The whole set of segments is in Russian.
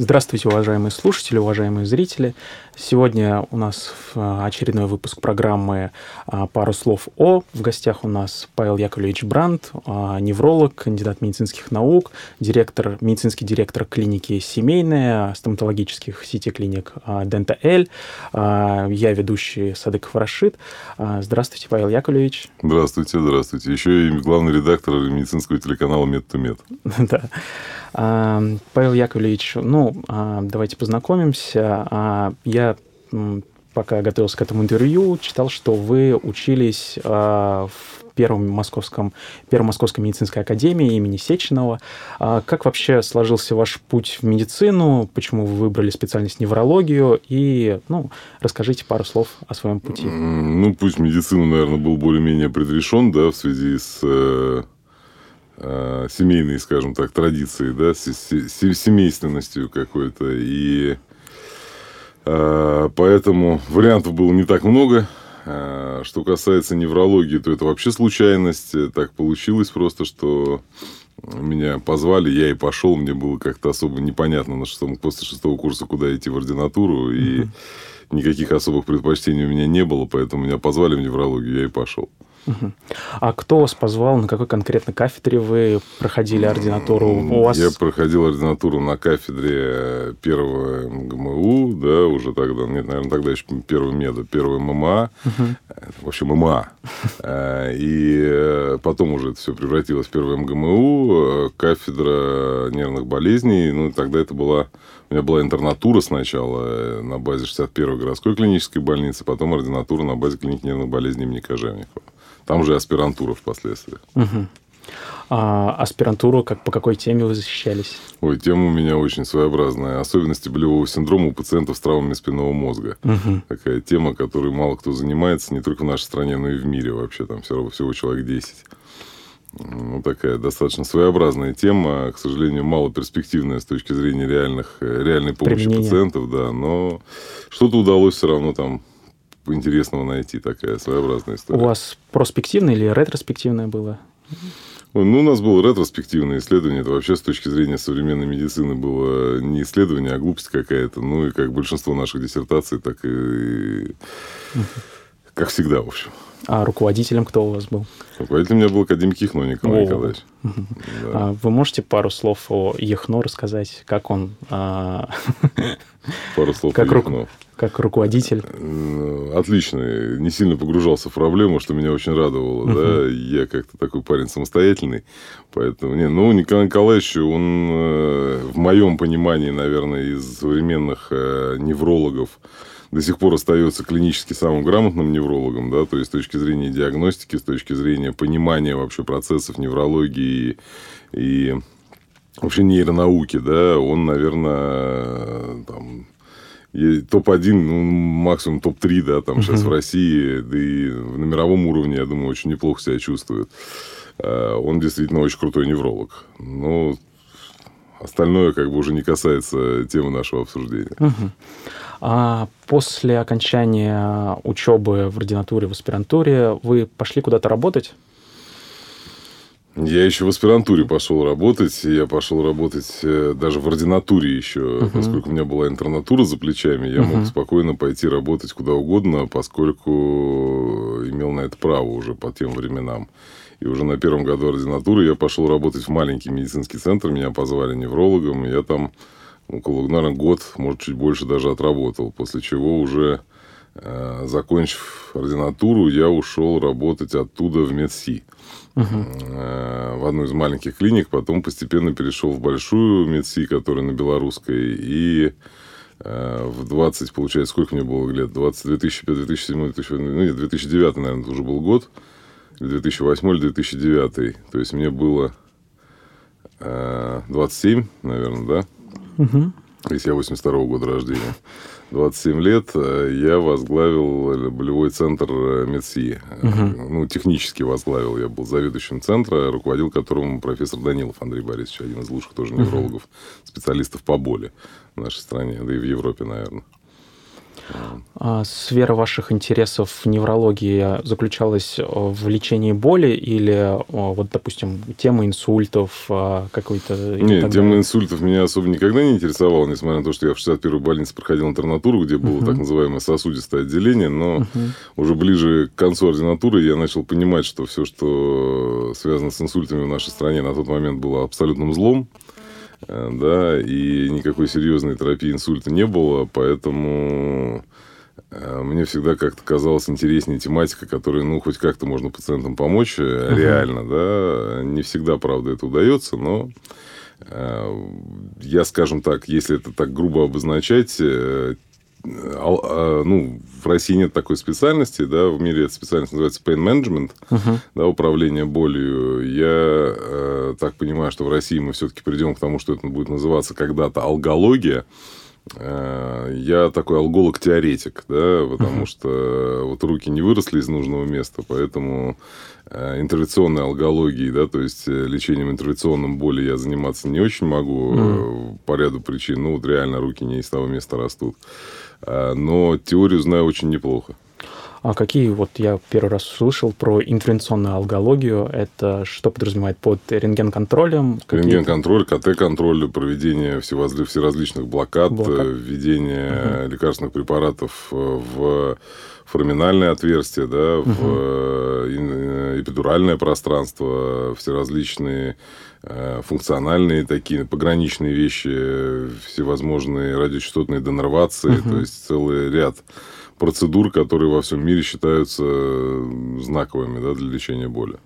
Здравствуйте, уважаемые слушатели, уважаемые зрители. Сегодня у нас а, очередной выпуск программы а, «Пару слов о». В гостях у нас Павел Яковлевич Бранд, а, невролог, кандидат медицинских наук, директор, медицинский директор клиники «Семейная», стоматологических сети-клиник «Дента Эль». Я ведущий Садыков Рашид. Здравствуйте, Павел Яковлевич. Здравствуйте, здравствуйте. Еще и главный редактор медицинского телеканала «Мед-то-мед». Да. Павел Яковлевич, ну, давайте познакомимся. Я пока готовился к этому интервью, читал, что вы учились в Первом московском, Первой Московской медицинской академии имени Сеченова. Как вообще сложился ваш путь в медицину? Почему вы выбрали специальность неврологию? И ну, расскажите пару слов о своем пути. Ну, путь в медицину, наверное, был более-менее предрешен, да, в связи с э, э, семейной, скажем так, традицией, да, с, с, семейственностью какой-то. И Э, поэтому вариантов было не так много. Э, что касается неврологии, то это вообще случайность. Так получилось просто, что меня позвали, я и пошел. Мне было как-то особо непонятно на шестом, после шестого курса, куда идти в ординатуру. И никаких особых предпочтений у меня не было, поэтому меня позвали в неврологию, я и пошел. А кто вас позвал? На какой конкретно кафедре вы проходили ординатуру? У вас... Я проходил ординатуру на кафедре первого МГМУ, да, уже тогда, нет, наверное, тогда еще первого меда, первого ММА, угу. в общем, ММА. Э, и э, потом уже это все превратилось в первое МГМУ, кафедра нервных болезней, ну, тогда это была у меня была интернатура сначала на базе 61-й городской клинической больницы, потом ординатура на базе клиники нервных болезней имени Кожевникова. Там же аспирантура впоследствии. Угу. А аспирантуру как, по какой теме вы защищались? Ой, тема у меня очень своеобразная. Особенности болевого синдрома у пациентов с травмами спинного мозга. Угу. Такая тема, которой мало кто занимается, не только в нашей стране, но и в мире вообще. Там всего, всего человек 10. Ну, такая достаточно своеобразная тема, к сожалению, мало перспективная с точки зрения реальных, реальной помощи Применение. пациентов, да, но что-то удалось все равно там интересного найти, такая своеобразная история. У вас проспективное или ретроспективное было? Ну, у нас было ретроспективное исследование. Это вообще с точки зрения современной медицины было не исследование, а глупость какая-то. Ну, и как большинство наших диссертаций, так и... Как всегда, в общем. А руководителем кто у вас был? Руководителем у меня был академик Яхно Николай о. Николаевич. Да. А вы можете пару слов о Яхно рассказать? Как он... Пару слов как Яхно как руководитель? Отлично. Не сильно погружался в проблему, что меня очень радовало. Uh-huh. Да? Я как-то такой парень самостоятельный. Поэтому, не, ну, Николай Николаевич, он э, в моем понимании, наверное, из современных э, неврологов до сих пор остается клинически самым грамотным неврологом, да, то есть с точки зрения диагностики, с точки зрения понимания вообще процессов неврологии и, и вообще нейронауки, да, он, наверное, там, топ-1, ну, максимум топ-3, да, там сейчас в России, да и на мировом уровне, я думаю, очень неплохо себя чувствует. А, он действительно очень крутой невролог. Но остальное как бы уже не касается темы нашего обсуждения. Угу. А после окончания учебы в ординатуре, в аспирантуре, вы пошли куда-то работать? Я еще в аспирантуре пошел работать. Я пошел работать э, даже в ординатуре еще, uh-huh. поскольку у меня была интернатура за плечами. Я uh-huh. мог спокойно пойти работать куда угодно, поскольку имел на это право уже по тем временам. И уже на первом году ординатуры я пошел работать в маленький медицинский центр. Меня позвали неврологом. И я там около, наверное, год, может, чуть больше даже отработал. После чего уже, э, закончив ординатуру, я ушел работать оттуда в МедСи в одну из маленьких клиник, потом постепенно перешел в большую медси, которая на белорусской, и э, в 20, получается, сколько мне было лет? 20, 2005, 2007, 2008, ну, нет, 2009, наверное, это уже был год, 2008 или 2009, то есть мне было 27, э, наверное, да? Угу. Если я 82 -го года рождения. 27 лет э, я возглавил болевой центр э, МедСи. Угу. Ну, технически возглавил. Я был заведующим центра, руководил которым профессор Данилов Андрей Борисович, один из лучших тоже неврологов, угу. специалистов по боли в нашей стране, да и в Европе, наверное. А сфера ваших интересов в неврологии заключалась в лечении боли или, вот, допустим, тема инсультов какой-то? Нет, тема инсультов меня особо никогда не интересовала, несмотря на то, что я в 61-й больнице проходил интернатуру, где было угу. так называемое сосудистое отделение, но угу. уже ближе к концу ординатуры я начал понимать, что все, что связано с инсультами в нашей стране, на тот момент было абсолютным злом. Э, да, и никакой серьезной терапии инсульта не было, поэтому э, мне всегда как-то казалась интереснее тематика, которая, ну, хоть как-то можно пациентам помочь, uh-huh. реально, да. Не всегда, правда, это удается, но я, скажем так, если это так грубо обозначать, ну, в России нет такой специальности, да, в мире эта специальность называется pain management, uh-huh. да, управление болью. Я э, так понимаю, что в России мы все-таки придем к тому, что это будет называться когда-то алгология. Э, я такой алголог-теоретик, да, потому uh-huh. что вот руки не выросли из нужного места, поэтому э, интервенционной алгологией, да, то есть э, лечением интервенционным боли я заниматься не очень могу uh-huh. по ряду причин. Ну, вот реально руки не из того места растут. А, но теорию знаю очень неплохо. А какие, вот я первый раз слышал про интервенционную алгологию, это что подразумевает под рентген-контролем? Рентген-контроль, КТ-контроль, проведение всеразличных блокад, Блокад. введение угу. лекарственных препаратов в фораминальное отверстие, да, угу. в эпидуральное пространство, всеразличные Э, функциональные такие пограничные вещи, всевозможные радиочастотные денервации, угу. то есть целый ряд процедур, которые во всем мире считаются знаковыми да, для лечения боли.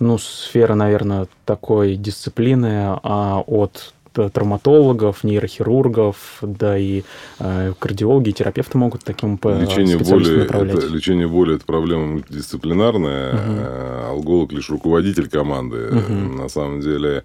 Ну, сфера, наверное, такой дисциплины а, от травматологов, нейрохирургов, да и э, кардиологи, и терапевты могут таким лечение боли, направлять. Это, лечение боли – это проблема мультидисциплинарная. Угу. Алголог лишь руководитель команды. Угу. На самом деле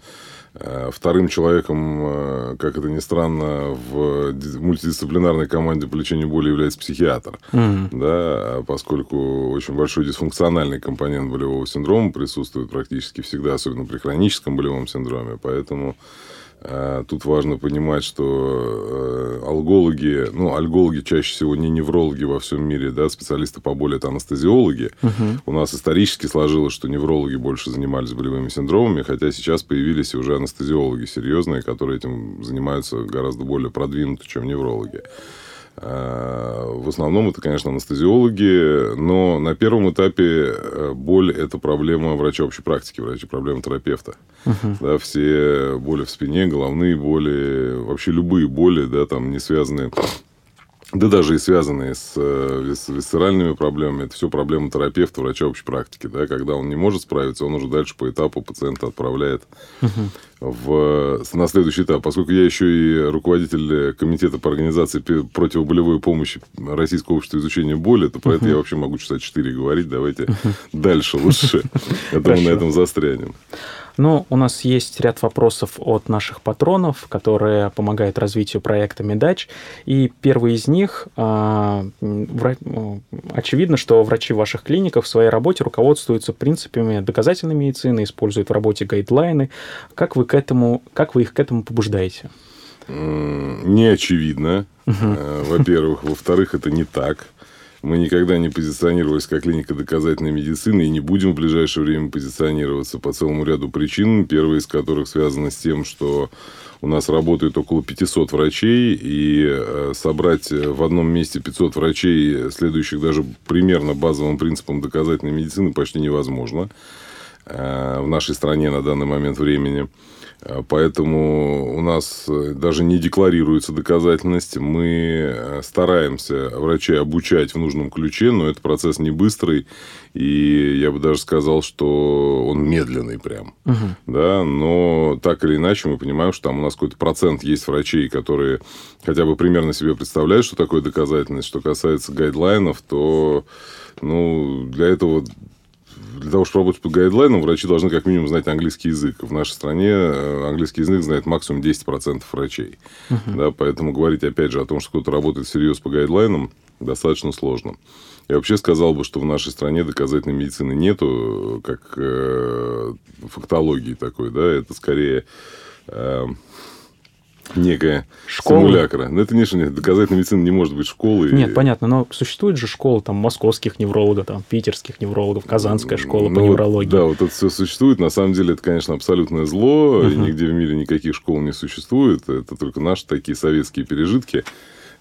э, вторым человеком, э, как это ни странно, в мультидисциплинарной команде по лечению боли является психиатр. Mm. Да, поскольку очень большой дисфункциональный компонент болевого синдрома присутствует практически всегда, особенно при хроническом болевом синдроме. Поэтому Э, тут важно понимать, что э, алгологи, ну, альгологи чаще всего не неврологи во всем мире, да, специалисты по боли это анестезиологи. Угу. У нас исторически сложилось, что неврологи больше занимались болевыми синдромами, хотя сейчас появились уже анестезиологи серьезные, которые этим занимаются гораздо более продвинуто, чем неврологи. Э, в основном это, конечно, анестезиологи, но на первом этапе э, боль – это проблема врача общей практики, врача проблема терапевта. Uh-huh. Да, все боли в спине, головные боли, вообще любые боли, да, там не связанные да даже и связанные с, э, висцеральными проблемами, это все проблема терапевта, врача общей практики. Да? Когда он не может справиться, он уже дальше по этапу пациента отправляет в, на следующий этап. Поскольку я еще и руководитель комитета по организации противоболевой помощи Российского общества изучения боли, то про это я вообще могу часа 4 говорить. Давайте дальше лучше. Это мы на этом застрянем. Ну, у нас есть ряд вопросов от наших патронов, которые помогают развитию проекта Медач. И первый из них, а, очевидно, что врачи ваших клиниках в своей работе руководствуются принципами доказательной медицины, используют в работе гайдлайны. Как вы, к этому, как вы их к этому побуждаете? Не очевидно, uh во-первых. Во-вторых, это не так. Мы никогда не позиционировались как клиника доказательной медицины и не будем в ближайшее время позиционироваться по целому ряду причин, первая из которых связана с тем, что у нас работает около 500 врачей, и э, собрать в одном месте 500 врачей, следующих даже примерно базовым принципам доказательной медицины, почти невозможно э, в нашей стране на данный момент времени. Э, поэтому у нас э, даже не декларируется доказательность. Мы э, стараемся врачей обучать в нужном ключе, но это процесс не быстрый. И я бы даже сказал, что он медленный прям. Угу. Да? Но так или иначе мы понимаем, что там у нас какой-то процент есть врачей, которые хотя бы примерно себе представляют, что такое доказательность. Что касается гайдлайнов, то ну, для этого для того, чтобы работать по гайдлайнам, врачи должны как минимум знать английский язык. В нашей стране э, английский язык знает максимум 10% врачей. Uh-huh. Да, поэтому говорить, опять же, о том, что кто-то работает всерьез по гайдлайнам, достаточно сложно. Я вообще сказал бы, что в нашей стране доказательной медицины нету, как э, фактологии такой, да, это скорее... Э, некая школа. симулякра. Но это не нет, доказательная медицина не может быть школой. Нет, понятно, но существует же школа там московских неврологов, там питерских неврологов, казанская школа ну, по неврологии. Да, вот это все существует. На самом деле это, конечно, абсолютное зло, uh-huh. и нигде в мире никаких школ не существует. Это только наши такие советские пережитки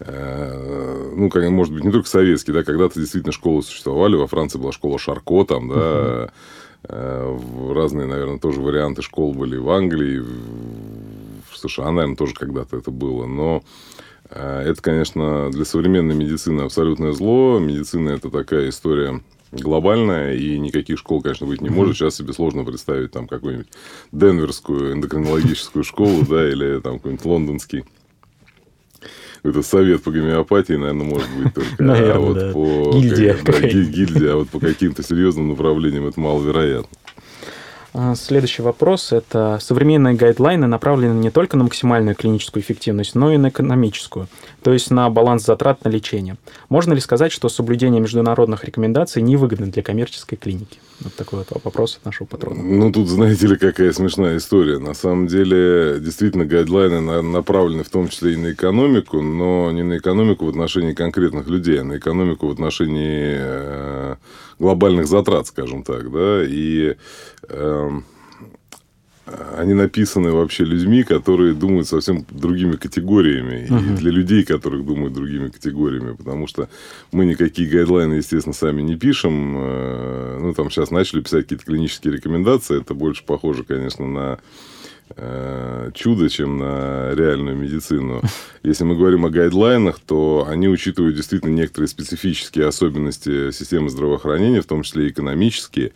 э, ну, как, может быть, не только советские, да, когда-то действительно школы существовали. Во Франции была школа Шарко, там, да, uh-huh. разные, наверное, тоже варианты школ были в Англии, в США, наверное, тоже когда-то это было, но э, это, конечно, для современной медицины абсолютное зло. Медицина – это такая история глобальная, и никаких школ, конечно, быть не может. Сейчас себе сложно представить там какую-нибудь денверскую эндокринологическую школу, да, или там какой-нибудь лондонский это совет по гомеопатии, наверное, может быть только. Наверное, а вот да. по гильдия. Да, гильдия, а вот по каким-то серьезным направлениям это маловероятно. А, следующий вопрос – это современные гайдлайны направлены не только на максимальную клиническую эффективность, но и на экономическую, то есть на баланс затрат на лечение. Можно ли сказать, что соблюдение международных рекомендаций невыгодно для коммерческой клиники? Вот такой вот вопрос от нашего патрона. Ну, тут, знаете ли, какая смешная история. На самом деле, действительно, гайдлайны направлены в том числе и на экономику, но не на экономику в отношении конкретных людей, а на экономику в отношении э, глобальных затрат, скажем так, да, и они написаны вообще людьми, которые думают совсем другими категориями. Uh-huh. И для людей, которых думают другими категориями. Потому что мы никакие гайдлайны, естественно, сами не пишем. Э, ну, там сейчас начали писать какие-то клинические рекомендации. Это больше похоже, конечно, на Э, чудо, чем на реальную медицину. Если мы говорим о гайдлайнах, то они учитывают действительно некоторые специфические особенности системы здравоохранения, в том числе и экономические.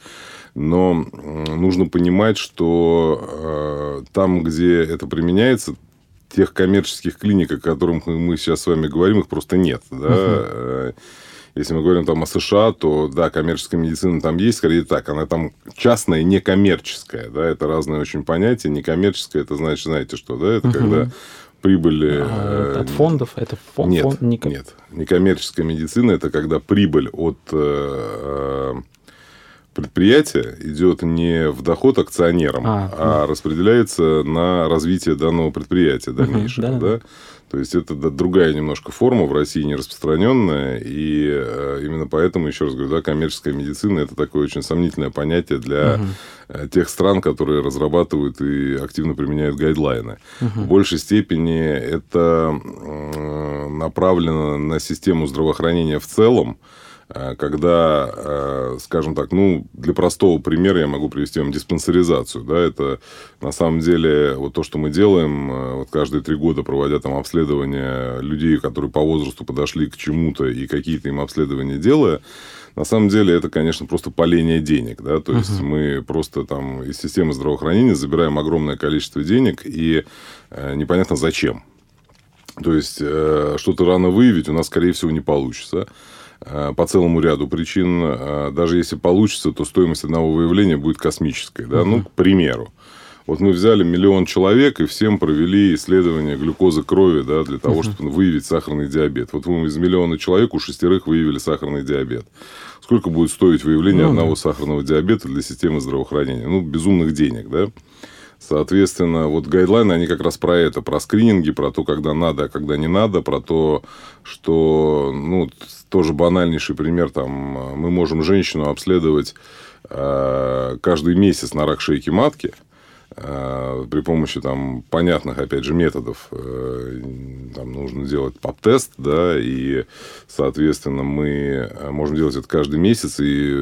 Но нужно понимать, что э, там, где это применяется, тех коммерческих клиник, о которых мы сейчас с вами говорим, их просто нет. Да? Uh-huh. Если мы говорим там о США, то, да, коммерческая медицина там есть, скорее так, она там частная, не коммерческая, да, это разные очень понятия. Некоммерческая, это значит, знаете что, да, это угу. когда прибыль... А, от фондов? Это фонд? Нет, фонд, не... нет. Некоммерческая медицина – это когда прибыль от э, предприятия идет не в доход акционерам, а, а ну. распределяется на развитие данного предприятия дальнейшего. Да, да. То есть это другая немножко форма в России не распространенная, и э, именно поэтому, еще раз говорю, да, коммерческая медицина это такое очень сомнительное понятие для угу. тех стран, которые разрабатывают и активно применяют гайдлайны. Угу. В большей степени это направлено на систему здравоохранения в целом, Э, когда, э, скажем так, ну, для простого примера я могу привести вам диспансеризацию, да, это на самом деле вот то, что мы делаем, э, вот каждые три года проводя там обследования людей, которые по возрасту подошли к чему-то и какие-то им обследования делая, на самом деле это, конечно, просто поление денег, да, то есть uh-huh. мы просто там из системы здравоохранения забираем огромное количество денег и э, непонятно зачем. То есть э, что-то рано выявить у нас, скорее всего, не получится. Э, по целому ряду причин. Э, даже если получится, то стоимость одного выявления будет космической. Да? Угу. Ну, к примеру. Вот мы взяли миллион человек и всем провели исследование глюкозы крови да, для того, uh-huh. чтобы выявить сахарный диабет. Вот мы из миллиона человек у шестерых выявили сахарный диабет. Сколько будет стоить выявление ну, одного да. сахарного диабета для системы здравоохранения? Ну, безумных денег, да? Соответственно, вот гайдлайны, они как раз про это, про скрининги, про то, когда надо, а когда не надо, про то, что, ну, тоже банальнейший пример, там, мы можем женщину обследовать э, каждый месяц на рак шейки матки – при помощи там понятных, опять же, методов э, там нужно делать пап-тест, да, и, соответственно, мы э, можем делать это каждый месяц, и,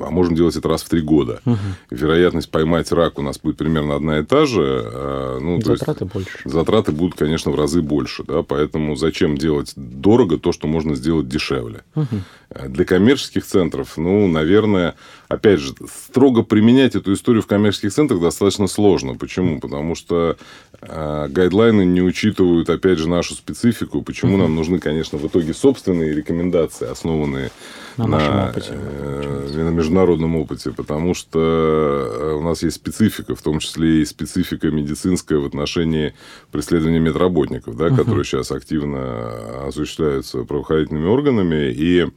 а можем делать это раз в три года. Угу. Вероятность поймать рак у нас будет примерно одна и та же. Ну, затраты есть, больше. Затраты будут, конечно, в разы больше, да, поэтому зачем делать дорого то, что можно сделать дешевле. Угу. Для коммерческих центров, ну, наверное, опять же, строго применять эту историю в коммерческих центрах достаточно сложно. Почему? Потому что э, гайдлайны не учитывают, опять же, нашу специфику. Почему нам нужны, конечно, в итоге собственные рекомендации, основанные на, на, опыте, э, на международном опыте. Потому что э, у нас есть специфика, в том числе и специфика медицинская в отношении преследования медработников, да, угу. которые сейчас активно осуществляются правоохранительными органами. И Э,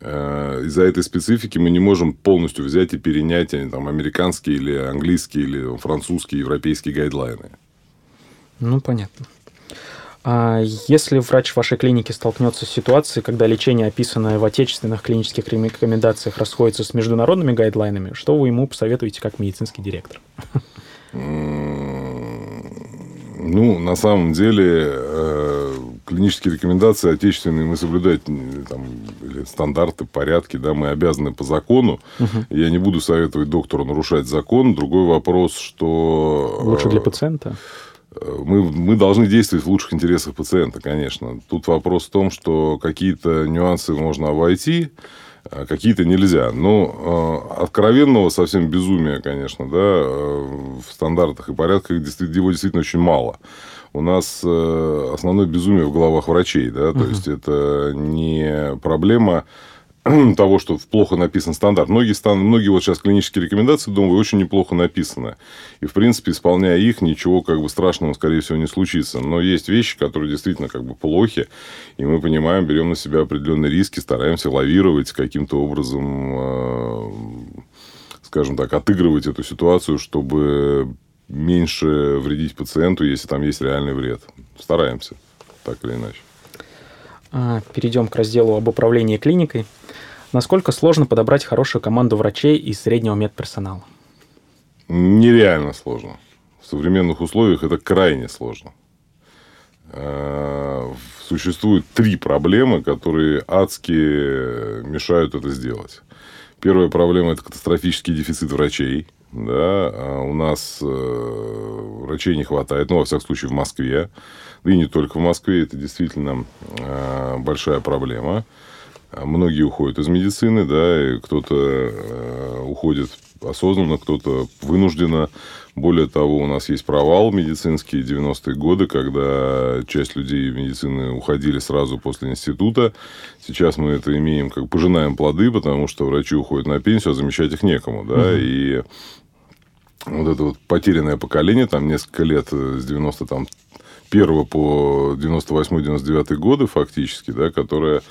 из-за этой специфики мы не можем полностью взять и перенять они, там, американские или английские или французские, европейские гайдлайны. Ну, понятно. А если врач в вашей клинике столкнется с ситуацией, когда лечение, описанное в отечественных клинических рекомендациях, расходится с международными гайдлайнами, что вы ему посоветуете как медицинский директор? Ну, на самом деле, э, клинические рекомендации отечественные мы соблюдать там, или стандарты, порядки, да, мы обязаны по закону. Угу. Я не буду советовать доктору нарушать закон. Другой вопрос, что... Лучше для пациента? Э, мы, мы должны действовать в лучших интересах пациента, конечно. Тут вопрос в том, что какие-то нюансы можно обойти, а какие-то нельзя. Но э, откровенного совсем безумия, конечно, да, э, в стандартах и порядках его действительно очень мало. У нас э, основное безумие в головах врачей, да, то uh-huh. есть это не проблема того, что плохо написан стандарт. Многие, стан... Многие вот сейчас клинические рекомендации, думаю, очень неплохо написаны. И, в принципе, исполняя их, ничего как бы страшного, скорее всего, не случится. Но есть вещи, которые действительно как бы плохи. И мы понимаем, берем на себя определенные риски, стараемся лавировать каким-то образом, э, скажем так, отыгрывать эту ситуацию, чтобы меньше вредить пациенту, если там есть реальный вред. Стараемся, так или иначе. А, перейдем к разделу об управлении клиникой. Насколько сложно подобрать хорошую команду врачей из среднего медперсонала? Нереально сложно. В современных условиях это крайне сложно. А, существует три проблемы, которые адски мешают это сделать. Первая проблема – это катастрофический дефицит врачей. Да, а у нас э, врачей не хватает, ну, во всяком случае, в Москве. Да и не только в Москве, это действительно э, большая проблема. Многие уходят из медицины, да, и кто-то э, уходит осознанно, кто-то вынужденно. Более того, у нас есть провал медицинский 90-е годы, когда часть людей в медицины уходили сразу после института. Сейчас мы это имеем, как пожинаем плоды, потому что врачи уходят на пенсию, а замещать их некому, да, угу. и вот это вот потерянное поколение, там несколько лет с 90 там, 1 по 98-99 годы фактически, да, которое э,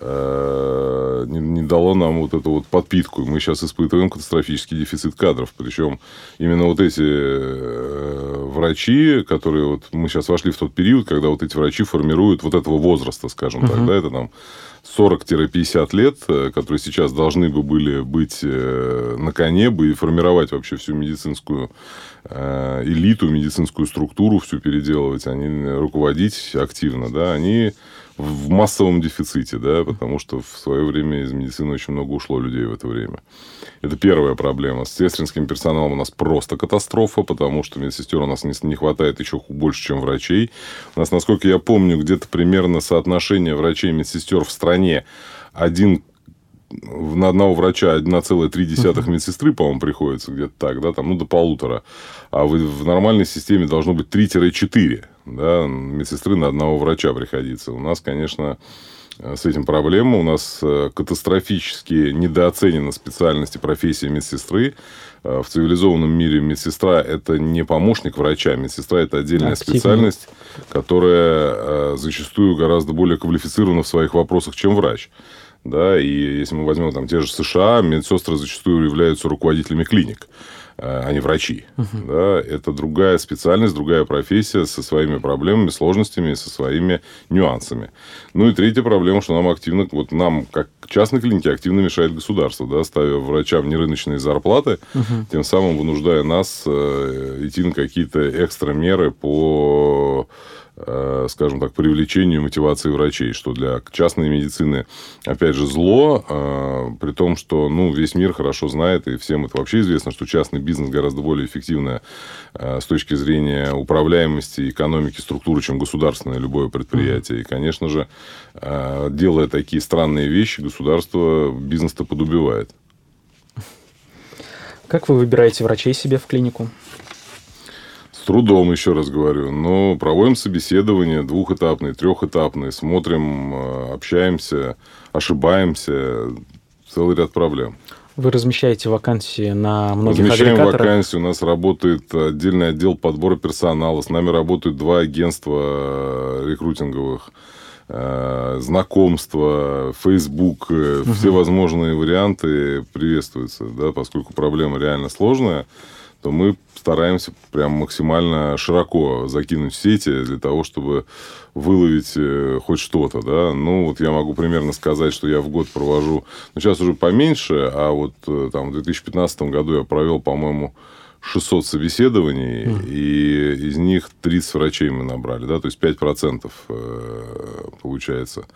не, не дало нам вот эту вот подпитку. Мы сейчас испытываем катастрофический дефицит кадров. Причем именно вот эти э, врачи, которые вот мы сейчас вошли в тот период, когда вот эти врачи формируют вот этого возраста, скажем uh-huh. так, да, это там 40-50 лет, э, которые сейчас должны бы были быть э, на коне бы и формировать вообще всю медицинскую э, элиту, медицинскую структуру, всю переделывать, они руководить активно, да, они в массовом дефиците, да, потому что в свое время из медицины очень много ушло людей в это время. Это первая проблема. С сестринским персоналом у нас просто катастрофа, потому что медсестер у нас не, не хватает еще больше, чем врачей. У нас, насколько я помню, где-то примерно соотношение врачей и медсестер в стране один на одного врача 1,3 uh-huh. медсестры, по-моему, приходится где-то так, да, там, ну, до полутора. А в, в нормальной системе должно быть 3-4 да, медсестры на одного врача приходится. У нас, конечно, с этим проблема. У нас э, катастрофически недооценена специальность и профессия медсестры. Э, в цивилизованном мире медсестра – это не помощник врача. Медсестра – это отдельная Активно. специальность, которая э, зачастую гораздо более квалифицирована в своих вопросах, чем врач. Да, и если мы возьмем там те же США, медсестры зачастую являются руководителями клиник а не врачи. Угу. Да, это другая специальность, другая профессия со своими проблемами, сложностями, со своими нюансами. Ну и третья проблема, что нам активно, вот нам, как частной клинике, активно мешает государство, да, ставя врачам нерыночные зарплаты, угу. тем самым вынуждая нас э, идти на какие-то экстра меры по Э, скажем так, привлечению мотивации врачей, что для частной медицины, опять же, зло, э, при том, что ну, весь мир хорошо знает, и всем это вообще известно, что частный бизнес гораздо более эффективная э, с точки зрения управляемости, экономики, структуры, чем государственное любое предприятие. И, конечно же, делая такие странные вещи, государство бизнес-то подубивает. Как вы выбираете врачей себе в клинику? Трудом, еще раз говорю. Но проводим собеседование двухэтапные, трехэтапные, смотрим, э, общаемся, ошибаемся. Целый ряд проблем. Вы размещаете вакансии на многих Размещаем агрегаторах? вакансии. У нас работает отдельный отдел подбора персонала. С нами работают два агентства э, рекрутинговых э, знакомства, Facebook, угу. все возможные варианты приветствуются, да, поскольку проблема реально сложная то мы стараемся прям максимально широко закинуть сети для того, чтобы выловить э, хоть что-то, да. Ну, вот я могу примерно сказать, что я в год провожу, ну, сейчас уже поменьше, а вот э, там в 2015 году я провел, по-моему, 600 собеседований, mm. и из них 30 врачей мы набрали, да, то есть 5% э, получается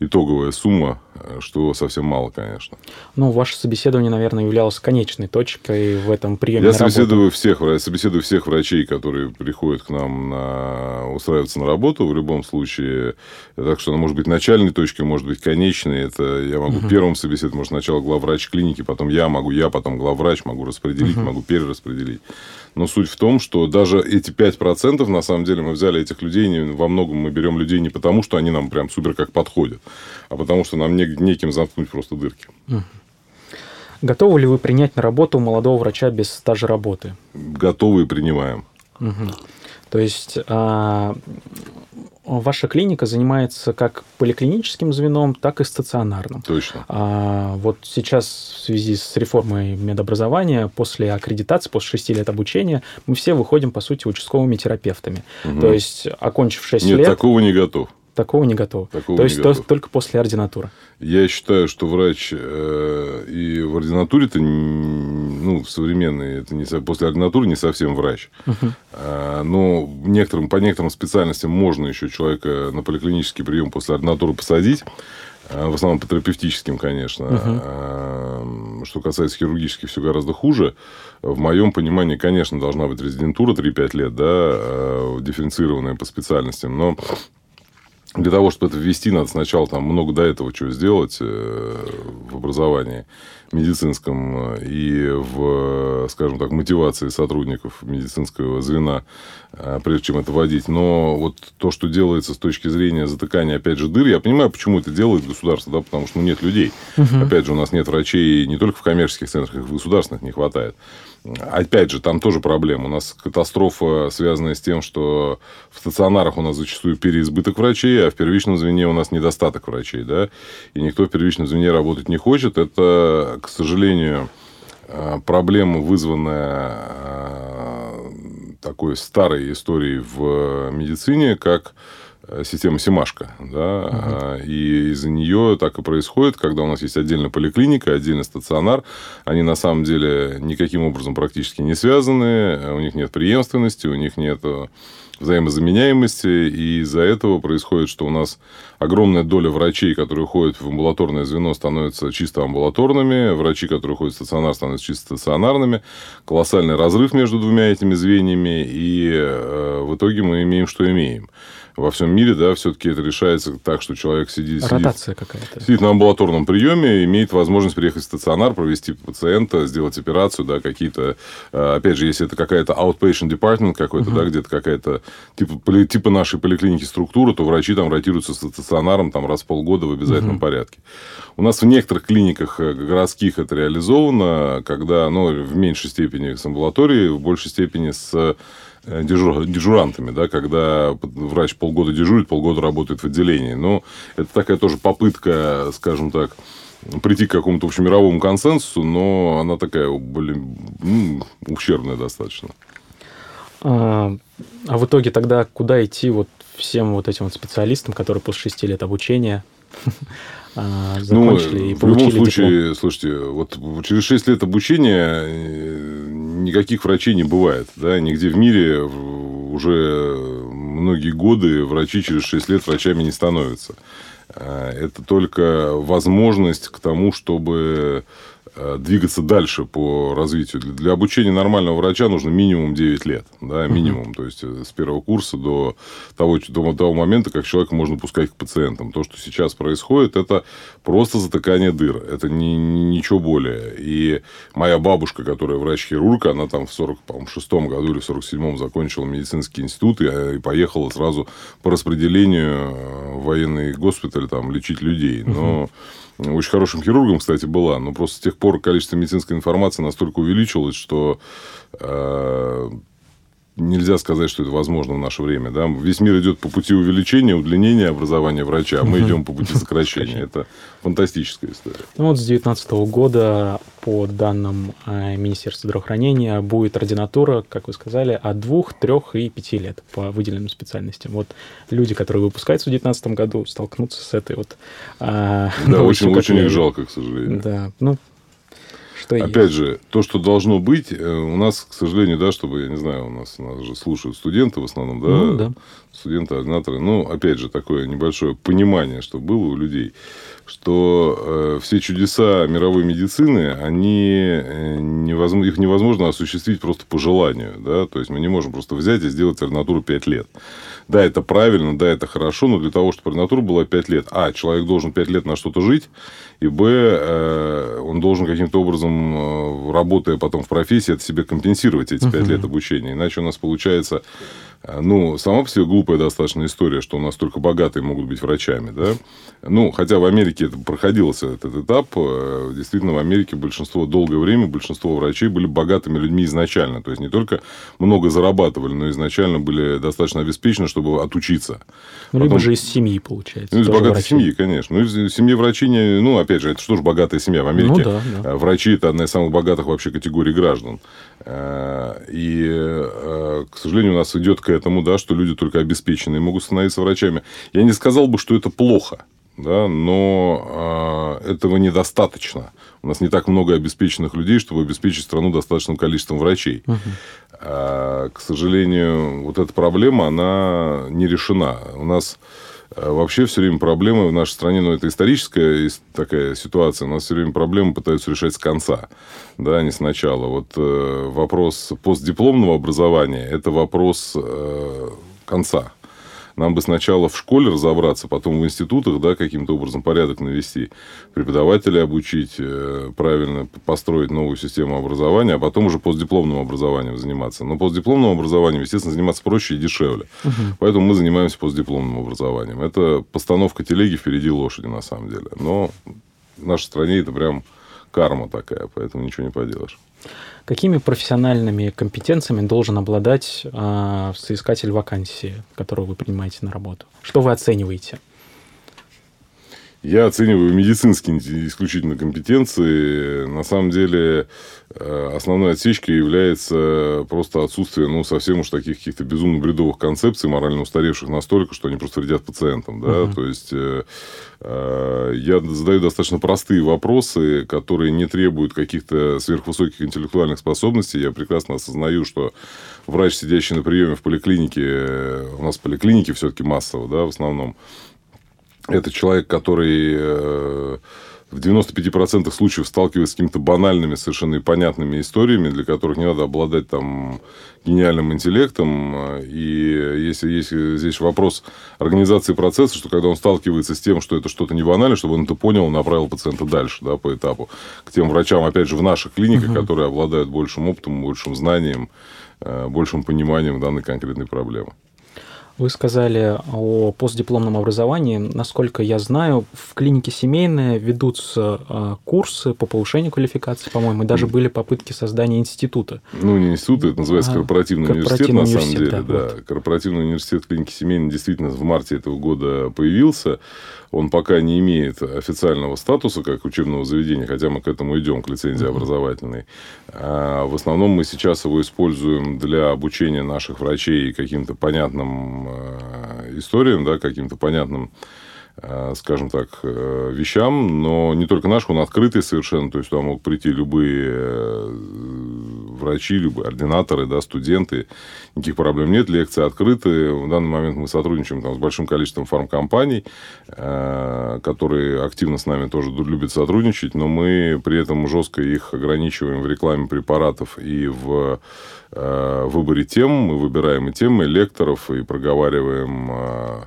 итоговая сумма, э, что совсем мало, конечно. Ну, ваше собеседование, наверное, являлось конечной точкой в этом приеме Я собеседую всех, собеседую всех врачей, которые приходят к нам на, устраиваться на работу в любом случае. Так что она может быть начальной точкой, может быть конечной. Это я могу угу. первым собеседовать, может сначала главврач клиники, потом я могу, я потом главврач, могу распределить, угу. могу перераспределить. Но суть в том, что даже эти 5% на самом деле мы взяли этих людей, не, во многом мы берем людей не потому, что они нам прям супер как подходят, а потому что нам не, неким заткнуть просто дырки. Готовы ли вы принять на работу молодого врача без стажа работы? Готовы и принимаем. Угу. То есть а, ваша клиника занимается как поликлиническим звеном, так и стационарным. Точно. А, вот сейчас в связи с реформой медобразования, после аккредитации, после шести лет обучения, мы все выходим, по сути, участковыми терапевтами. Угу. То есть, окончив 6 Нет, лет... Нет, такого не готов. Такого не готов. Такого То есть то, только после ординатуры. Я считаю, что врач э, и в ординатуре-то, ну, в современной, это не, после ординатуры не совсем врач. Uh-huh. А, но некоторым, по некоторым специальностям можно еще человека на поликлинический прием после ординатуры посадить. А, в основном по терапевтическим, конечно. А, что касается хирургических, все гораздо хуже. В моем понимании, конечно, должна быть резидентура 3-5 лет, да, а, дифференцированная по специальностям. Но для того, чтобы это ввести, надо сначала там много до этого чего сделать э, в образовании медицинском э, и в, скажем так, мотивации сотрудников медицинского звена, э, прежде чем это вводить. Но вот то, что делается с точки зрения затыкания, опять же, дыр, я понимаю, почему это делает государство, да, потому что ну, нет людей. Угу. Опять же, у нас нет врачей не только в коммерческих центрах, их в государственных не хватает. Опять же, там тоже проблема. У нас катастрофа, связанная с тем, что в стационарах у нас зачастую переизбыток врачей, а в первичном звене у нас недостаток врачей. Да? И никто в первичном звене работать не хочет. Это, к сожалению, э, проблема, вызванная э, такой старой историей в медицине, как система Симашка, да, угу. и из-за нее так и происходит, когда у нас есть отдельная поликлиника, отдельный стационар, они на самом деле никаким образом практически не связаны, у них нет преемственности, у них нет взаимозаменяемости, и из-за этого происходит, что у нас огромная доля врачей, которые ходят в амбулаторное звено, становятся чисто амбулаторными, врачи, которые ходят в стационар, становятся чисто стационарными, колоссальный разрыв между двумя этими звеньями, и э, в итоге мы имеем, что имеем во всем мире, да, все-таки это решается так, что человек сидит, Ротация сидит, какая-то. сидит на амбулаторном приеме, имеет возможность приехать в стационар, провести пациента, сделать операцию, да, какие-то, э, опять же, если это какая-то outpatient department какой-то, угу. да, где-то какая-то типа, типа нашей поликлиники структура, то врачи там ротируются с стационаром там раз в полгода в обязательном угу. порядке. У нас в некоторых клиниках э, городских это реализовано, когда, ну, в меньшей степени с амбулаторией, в большей степени с дежур, дежурантами, да, когда врач полгода дежурит, полгода работает в отделении. Но это такая тоже попытка, скажем так, прийти к какому-то общемировому консенсусу, но она такая, блин, ну, ущербная достаточно. А, а в итоге тогда куда идти вот всем вот этим вот специалистам, которые после шести лет обучения закончили ну, и В любом случае, диплом? слушайте, вот через 6 лет обучения э, никаких врачей не бывает. Да? Нигде в мире уже многие годы врачи через 6 лет врачами не становятся. А, это только возможность к тому, чтобы двигаться дальше по развитию. Для обучения нормального врача нужно минимум 9 лет. Да, минимум. То есть, э, с первого курса до того, до того момента, как человека можно пускать к пациентам. То, что сейчас происходит, это просто затыкание дыр. Это не, не, ничего более. И моя бабушка, которая врач-хирург, она там в 46 году или в 47-м закончила медицинский институт и, э, и поехала сразу по распределению в военный госпиталь там, лечить людей. Но uh-huh очень хорошим хирургом, кстати, была, но просто с тех пор количество медицинской информации настолько увеличилось, что э, нельзя сказать, что это возможно в наше время. Да? Весь мир идет по пути увеличения, удлинения образования врача, а мы идем по пути сокращения. Это фантастическая история. Ну вот с 2019 года, по данным э, Министерства здравоохранения, будет ординатура, как вы сказали, от двух, трех и пяти лет по выделенным специальностям. Вот люди, которые выпускаются в 2019 году, столкнутся с этой вот... Э, да, очень, очень их жалко, к сожалению. Да, ну, что Опять есть. же, то, что должно быть, э, у нас, к сожалению, да, чтобы, я не знаю, у нас, у нас же слушают студенты в основном, да, ну, да. Студенты, ординаторы, ну, опять же, такое небольшое понимание, что было у людей, что э, все чудеса мировой медицины, они э, невозможно, их невозможно осуществить просто по желанию, да, то есть мы не можем просто взять и сделать ординатуру 5 лет. Да, это правильно, да, это хорошо, но для того, чтобы ординатура была 5 лет, а, человек должен 5 лет на что-то жить, и б, э, он должен каким-то образом, э, работая потом в профессии, это себе компенсировать эти 5 лет обучения. Иначе у нас получается ну, сама по себе глупая достаточно история, что у нас только богатые могут быть врачами, да. Ну, хотя в Америке это проходился этот этап, э, действительно, в Америке большинство, долгое время большинство врачей были богатыми людьми изначально. То есть, не только много зарабатывали, но изначально были достаточно обеспечены, чтобы отучиться. Ну, Потом... либо же из семьи, получается. Ну, из богатой врачи. семьи, конечно. Ну, из семьи врачей, не... ну, опять же, это что же богатая семья? В Америке ну, да, да. Э, врачи – это одна из самых богатых вообще категорий граждан. И, к сожалению, у нас идет к этому, да, что люди только обеспеченные могут становиться врачами. Я не сказал бы, что это плохо, да, но э, этого недостаточно. У нас не так много обеспеченных людей, чтобы обеспечить страну достаточным количеством врачей. Угу. А, к сожалению, вот эта проблема, она не решена. У нас Вообще все время проблемы в нашей стране, ну, это историческая такая ситуация, у нас все время проблемы пытаются решать с конца, да, не сначала. Вот э, вопрос постдипломного образования – это вопрос э, конца. Нам бы сначала в школе разобраться, потом в институтах, да, каким-то образом порядок навести, преподавателей обучить, э, правильно построить новую систему образования, а потом уже постдипломным образованием заниматься. Но постдипломным образованием, естественно, заниматься проще и дешевле. Угу. Поэтому мы занимаемся постдипломным образованием. Это постановка телеги впереди лошади, на самом деле. Но в нашей стране это прям карма такая, поэтому ничего не поделаешь. Какими профессиональными компетенциями должен обладать э, соискатель вакансии, которую вы принимаете на работу? Что вы оцениваете? Я оцениваю медицинские исключительно компетенции. На самом деле, э, основной отсечкой является просто отсутствие, ну, совсем уж таких каких-то безумно бредовых концепций, морально устаревших настолько, что они просто вредят пациентам, да, uh-huh. то есть э, э, я задаю достаточно простые вопросы, которые не требуют каких-то сверхвысоких интеллектуальных способностей. Я прекрасно осознаю, что врач, сидящий на приеме в поликлинике, у нас поликлиники все-таки массово, да, в основном, это человек, который э, в 95% случаев сталкивается с какими-то банальными, совершенно непонятными историями, для которых не надо обладать там гениальным интеллектом. И если есть здесь вопрос организации процесса, что когда он сталкивается с тем, что это что-то не банальное, чтобы он это понял, направил пациента дальше, да, по этапу. К тем врачам, опять же, в наших клиниках, угу. которые обладают большим опытом, большим знанием, э, большим пониманием данной конкретной проблемы. Вы сказали о постдипломном образовании. Насколько я знаю, в клинике семейные ведутся а, курсы по повышению квалификации, по-моему, и даже были попытки создания института. Ну, не института, это называется а, корпоративный, корпоративный университет, на самом деле. Да, да. Вот. Корпоративный университет клиники семейной действительно в марте этого года появился. Он пока не имеет официального статуса как учебного заведения, хотя мы к этому идем, к лицензии образовательной. А в основном мы сейчас его используем для обучения наших врачей каким-то понятным э, историям, да, каким-то понятным скажем так, э, вещам, но не только наш, он открытый совершенно, то есть туда могут прийти любые э, врачи, любые ординаторы, да, студенты, никаких проблем нет, лекции открыты. В данный момент мы сотрудничаем там, с большим количеством фармкомпаний, которые активно с нами тоже любят сотрудничать, но мы при этом жестко их ограничиваем в рекламе препаратов и в выборе тем. Мы выбираем и темы, и лекторов, и проговариваем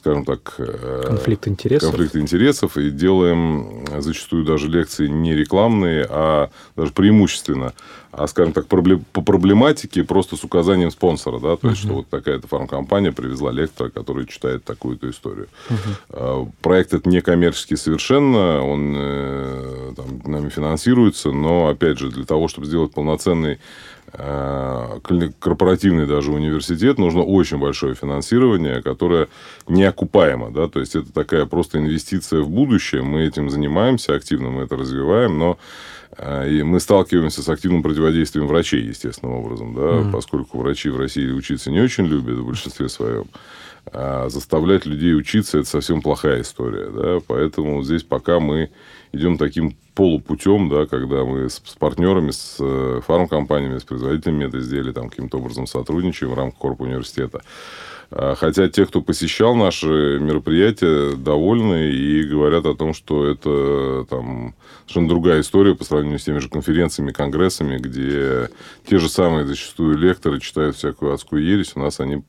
скажем так, э, конфликт интересов. конфликт интересов и делаем зачастую даже лекции не рекламные, а даже преимущественно, а, скажем так, по проблематике просто с указанием спонсора, да, то есть, uh-huh. что вот такая-то фармкомпания привезла лектора, который читает такую-то историю. Uh-huh. Проект этот не коммерческий совершенно, он э, там, нами финансируется, но, опять же, для того, чтобы сделать полноценный э, корпоративный даже университет, нужно очень большое финансирование, которое неокупаемо, да, то есть это такая просто инвестиция в будущее, мы этим занимаемся активно, мы это развиваем, но э, и мы сталкиваемся с активным противодействием врачей, естественным образом, да, mm-hmm. поскольку врачи в России учиться не очень любят в большинстве своем. А заставлять людей учиться – это совсем плохая история. Да? Поэтому здесь пока мы идем таким полупутем, да, когда мы с, с партнерами, с э, фармкомпаниями, с производителями медизделий там, каким-то образом сотрудничаем в рамках Корпа университета. А, хотя те, кто посещал наши мероприятия, довольны и говорят о том, что это там, совершенно другая история по сравнению с теми же конференциями, конгрессами, где те же самые зачастую лекторы читают всякую адскую ересь. У нас они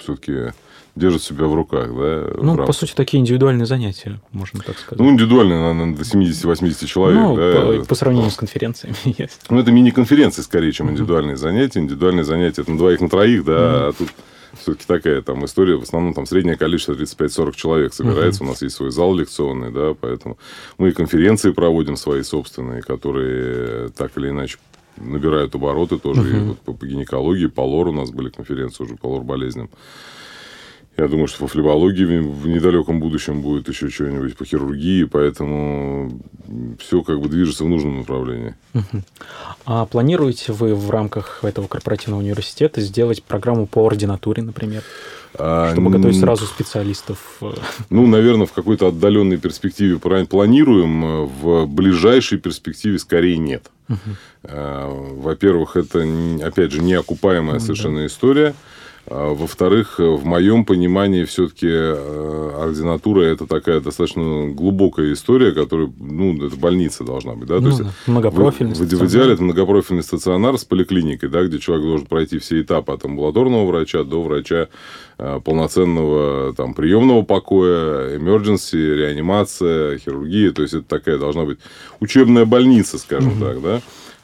все-таки держит себя в руках, да? Ну, по сути, такие индивидуальные занятия, можно так сказать. Ну, индивидуальные, наверное, до 70-80 человек, ну, да? По, по сравнению с конференциями есть. Ну, это мини-конференции, скорее, чем индивидуальные занятия. Индивидуальные занятия – это на двоих, на троих, да, а тут все-таки такая там история, в основном там среднее количество 35-40 человек собирается, uh-huh. у нас есть свой зал лекционный, да, поэтому мы и конференции проводим свои собственные, которые так или иначе набирают обороты тоже, uh-huh. и вот по, по гинекологии, по лор у нас были конференции уже по лор болезням. Я думаю, что по флебологии в недалеком будущем будет еще что-нибудь по хирургии, поэтому все как бы движется в нужном направлении. А планируете вы в рамках этого корпоративного университета сделать программу по ординатуре, например? А, чтобы готовить сразу специалистов? Ну, наверное, в какой-то отдаленной перспективе планируем. В ближайшей перспективе скорее нет. Угу. Во-первых, это, опять же, неокупаемая ну, совершенно да. история. А, во-вторых, в моем понимании, все-таки э, ординатура это такая достаточно глубокая история, которая, ну, это больница должна быть, да, ну, то есть многопрофильный в, в, в идеале это многопрофильный стационар с поликлиникой, да, где человек должен пройти все этапы от амбулаторного врача до врача э, полноценного там приемного покоя, emergency, реанимация, хирургия, то есть это такая должна быть учебная больница, скажем угу. так, да.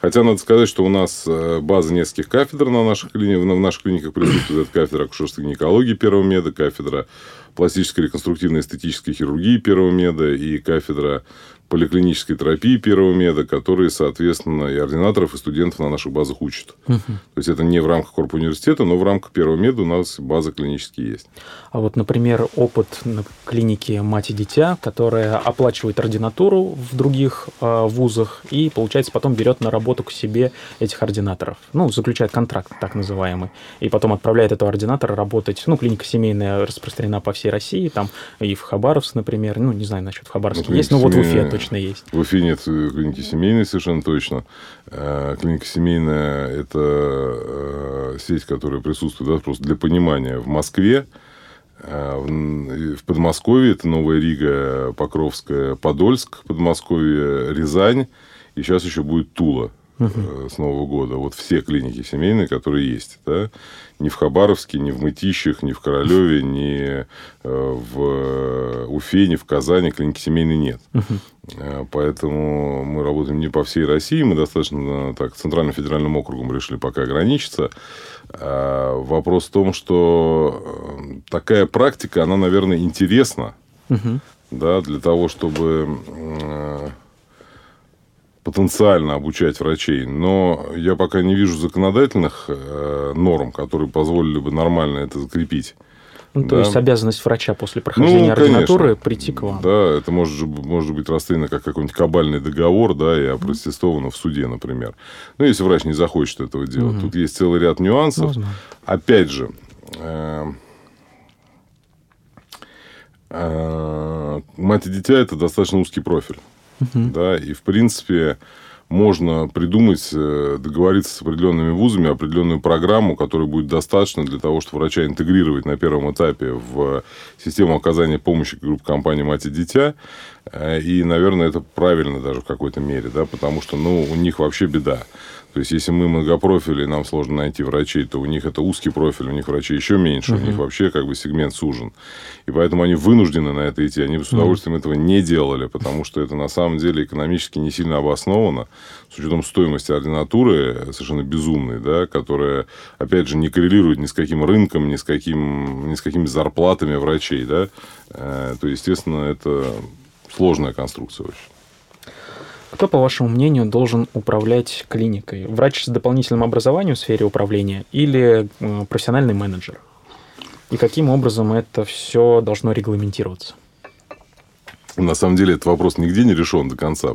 Хотя надо сказать, что у нас э, база нескольких кафедр на наших, клиниках, в наших клиниках присутствует. Кафедра акушерской гинекологии первого меда, кафедра пластической реконструктивной эстетической хирургии первого меда и кафедра поликлинической терапии первого меда, которые, соответственно, и ординаторов, и студентов на наших базах учат. Угу. То есть это не в рамках корпуса университета, но в рамках первого меда у нас база клинические есть. А вот, например, опыт на клинике «Мать и дитя», которая оплачивает ординатуру в других э, вузах и, получается, потом берет на работу к себе этих ординаторов. Ну, заключает контракт так называемый. И потом отправляет этого ординатора работать. Ну, клиника семейная распространена по всей России, там и в Хабаровск, например. Ну, не знаю, насчет в Хабаровске ну, есть, но вот в Уфе точно есть. В Уфе нет клиники семейной совершенно точно. Э, клиника семейная – это э, сеть, которая присутствует, да, просто для понимания, в Москве, э, в Подмосковье, это Новая Рига, Покровская, Подольск, Подмосковье, Рязань, и сейчас еще будет Тула угу. с Нового года. Вот все клиники семейные, которые есть. Да? Ни в Хабаровске, ни в Мытищах, ни в Королеве, ни э, в Уфе, ни в Казани клиники семейной нет. Угу. Поэтому мы работаем не по всей России. Мы достаточно так центральным федеральным округом решили пока ограничиться. А вопрос в том, что такая практика, она, наверное, интересна. Угу. Да, для того, чтобы потенциально обучать врачей, но я пока не вижу законодательных э, норм, которые позволили бы нормально это закрепить. Ну, да. то есть обязанность врача после прохождения ну, ординатуры прийти к вам. Да, это может, может быть расценено как какой-нибудь кабальный договор, да, и опротестовано в суде, например. Ну, если врач не захочет этого делать. Угу. Тут есть целый ряд нюансов. Возможно. Опять же, э, э, мать и дитя это достаточно узкий профиль. Угу. Да, и, в принципе, можно придумать, э, договориться с определенными вузами, определенную программу, которая будет достаточно для того, чтобы врача интегрировать на первом этапе в систему оказания помощи групп компании «Мать и дитя». Э, и, наверное, это правильно даже в какой-то мере, да, потому что, ну, у них вообще беда. То есть, если мы многопрофили, нам сложно найти врачей, то у них это узкий профиль, у них врачей еще меньше, uh-huh. у них вообще как бы сегмент сужен. И поэтому они вынуждены на это идти. Они бы с удовольствием uh-huh. этого не делали, потому что это на самом деле экономически не сильно обосновано, с учетом стоимости ординатуры совершенно безумной, да, которая, опять же, не коррелирует ни с каким рынком, ни с, каким, ни с какими зарплатами врачей. Да. Э, то, естественно, это сложная конструкция очень. Кто, по вашему мнению, должен управлять клиникой? Врач с дополнительным образованием в сфере управления или э, профессиональный менеджер? И каким образом это все должно регламентироваться? На самом деле этот вопрос нигде не решен до конца.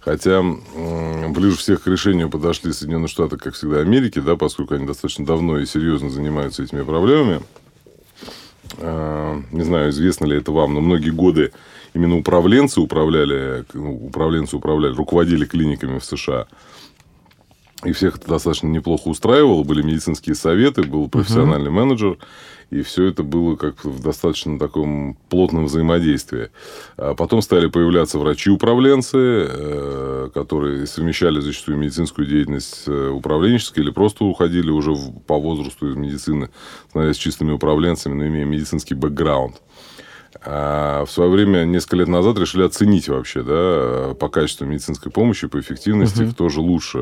Хотя ближе всех к решению подошли Соединенные Штаты, как всегда, Америки, да, поскольку они достаточно давно и серьезно занимаются этими проблемами. А, не знаю, известно ли это вам, но многие годы именно управленцы управляли, ну, управленцы управляли, руководили клиниками в США. И всех это достаточно неплохо устраивало. Были медицинские советы, был профессиональный uh-huh. менеджер. И все это было как в достаточно таком плотном взаимодействии. А потом стали появляться врачи-управленцы, э, которые совмещали зачастую медицинскую деятельность э, управленческой или просто уходили уже по возрасту из медицины, становясь чистыми управленцами, но имея медицинский бэкграунд. А в свое время, несколько лет назад, решили оценить вообще, да, по качеству медицинской помощи, по эффективности, угу. кто же лучше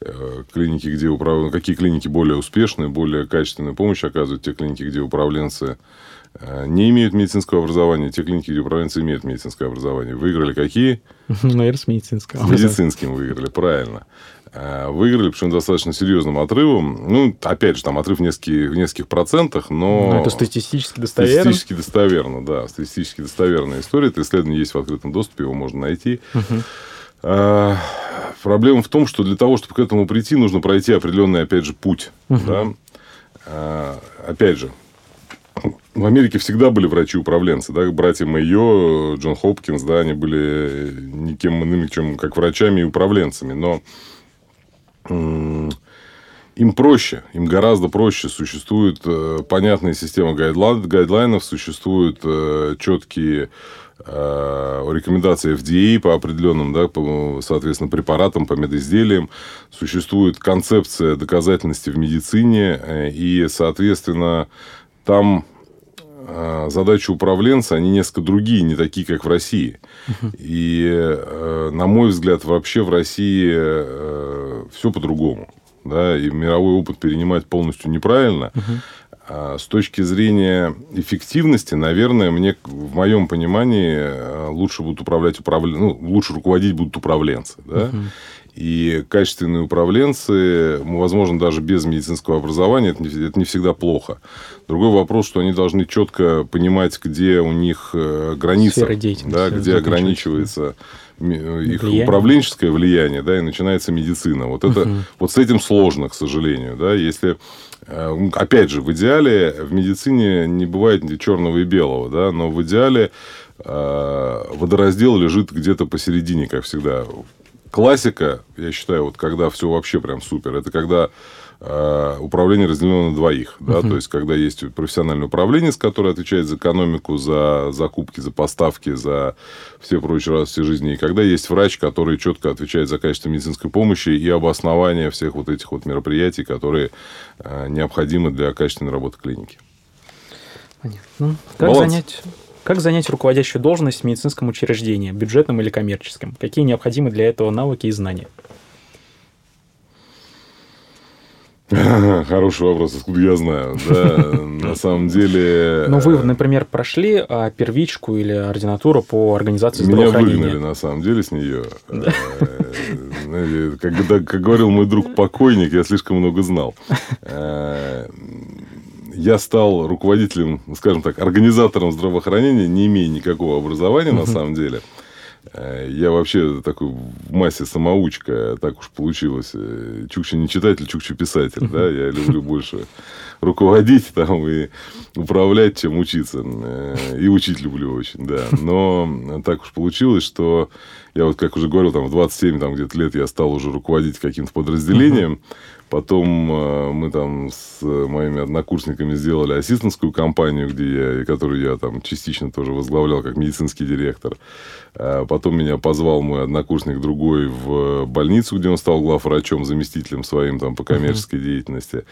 э, клиники, где управ... какие клиники более успешные, более качественную помощь оказывают, те клиники, где управленцы э, не имеют медицинского образования, те клиники, где управленцы имеют медицинское образование. Выиграли какие? Наверное, с медицинским. С медицинским выиграли, правильно. Э, выиграли, причем достаточно серьезным отрывом. Ну, опять же, там отрыв в нескольких, в нескольких процентах, но... но это статистически достоверно? Статистически достоверно, да. Статистически достоверная история. Это исследование есть в открытом доступе, его можно найти. Угу. А, проблема в том, что для того, чтобы к этому прийти, нужно пройти определенный, опять же, путь. Угу. Да? А, опять же, в Америке всегда были врачи-управленцы, да, братья Мэйо, Джон Хопкинс, да, они были никем иным, чем как врачами и управленцами, но им проще, им гораздо проще. Существует э, понятная система гайдлайн, гайдлайнов, существуют э, четкие э, рекомендации FDA по определенным, да, по, соответственно, препаратам, по медизделиям. Существует концепция доказательности в медицине, э, и, соответственно, там задачи управленца, они несколько другие, не такие, как в России. И, э, на мой взгляд, вообще в России э, все по-другому. Да, и мировой опыт перенимать полностью неправильно. А с точки зрения эффективности, наверное, мне, в моем понимании, лучше будут управлять управля... ну, лучше руководить будут управленцы. Да? Uh-huh. И качественные управленцы, возможно, даже без медицинского образования, это не, это не всегда плохо. Другой вопрос, что они должны четко понимать, где у них э, граница, да, где ограничивается их влияние. управленческое влияние, да, и начинается медицина. Вот это, угу. вот с этим сложно, к сожалению, да, если э, опять же, в идеале в медицине не бывает черного и белого, да, но в идеале э, водораздел лежит где-то посередине, как всегда классика, я считаю, вот когда все вообще прям супер, это когда э, управление разделено на двоих. Да? Uh-huh. То есть, когда есть профессиональный управленец, который отвечает за экономику, за закупки, за поставки, за все прочие радости жизни. И когда есть врач, который четко отвечает за качество медицинской помощи и обоснование всех вот этих вот мероприятий, которые э, необходимы для качественной работы клиники. Понятно. Как Баланс. занять как занять руководящую должность в медицинском учреждении, бюджетном или коммерческом? Какие необходимы для этого навыки и знания? Хороший вопрос, откуда я знаю. Да, на самом деле... Ну, вы, например, прошли а, первичку или ординатуру по организации здравоохранения. Меня выгнали, на самом деле, с нее. Э, как говорил мой друг покойник, я слишком много знал. Я стал руководителем, скажем так, организатором здравоохранения, не имея никакого образования на самом деле. Э, я вообще такой в массе самоучка, так уж получилось. Э, Чукча не читатель, Чукча писатель, да, я люблю больше руководить там и управлять, чем учиться. Э, и учить люблю очень, да. Но так уж получилось, что я вот, как уже говорил, там в 27 там, где-то лет я стал уже руководить каким-то подразделением. Потом э, мы там с моими однокурсниками сделали ассистентскую компанию, где я, которую я там частично тоже возглавлял как медицинский директор. А потом меня позвал мой однокурсник другой в больницу, где он стал главврачом, заместителем своим там по коммерческой uh-huh. деятельности.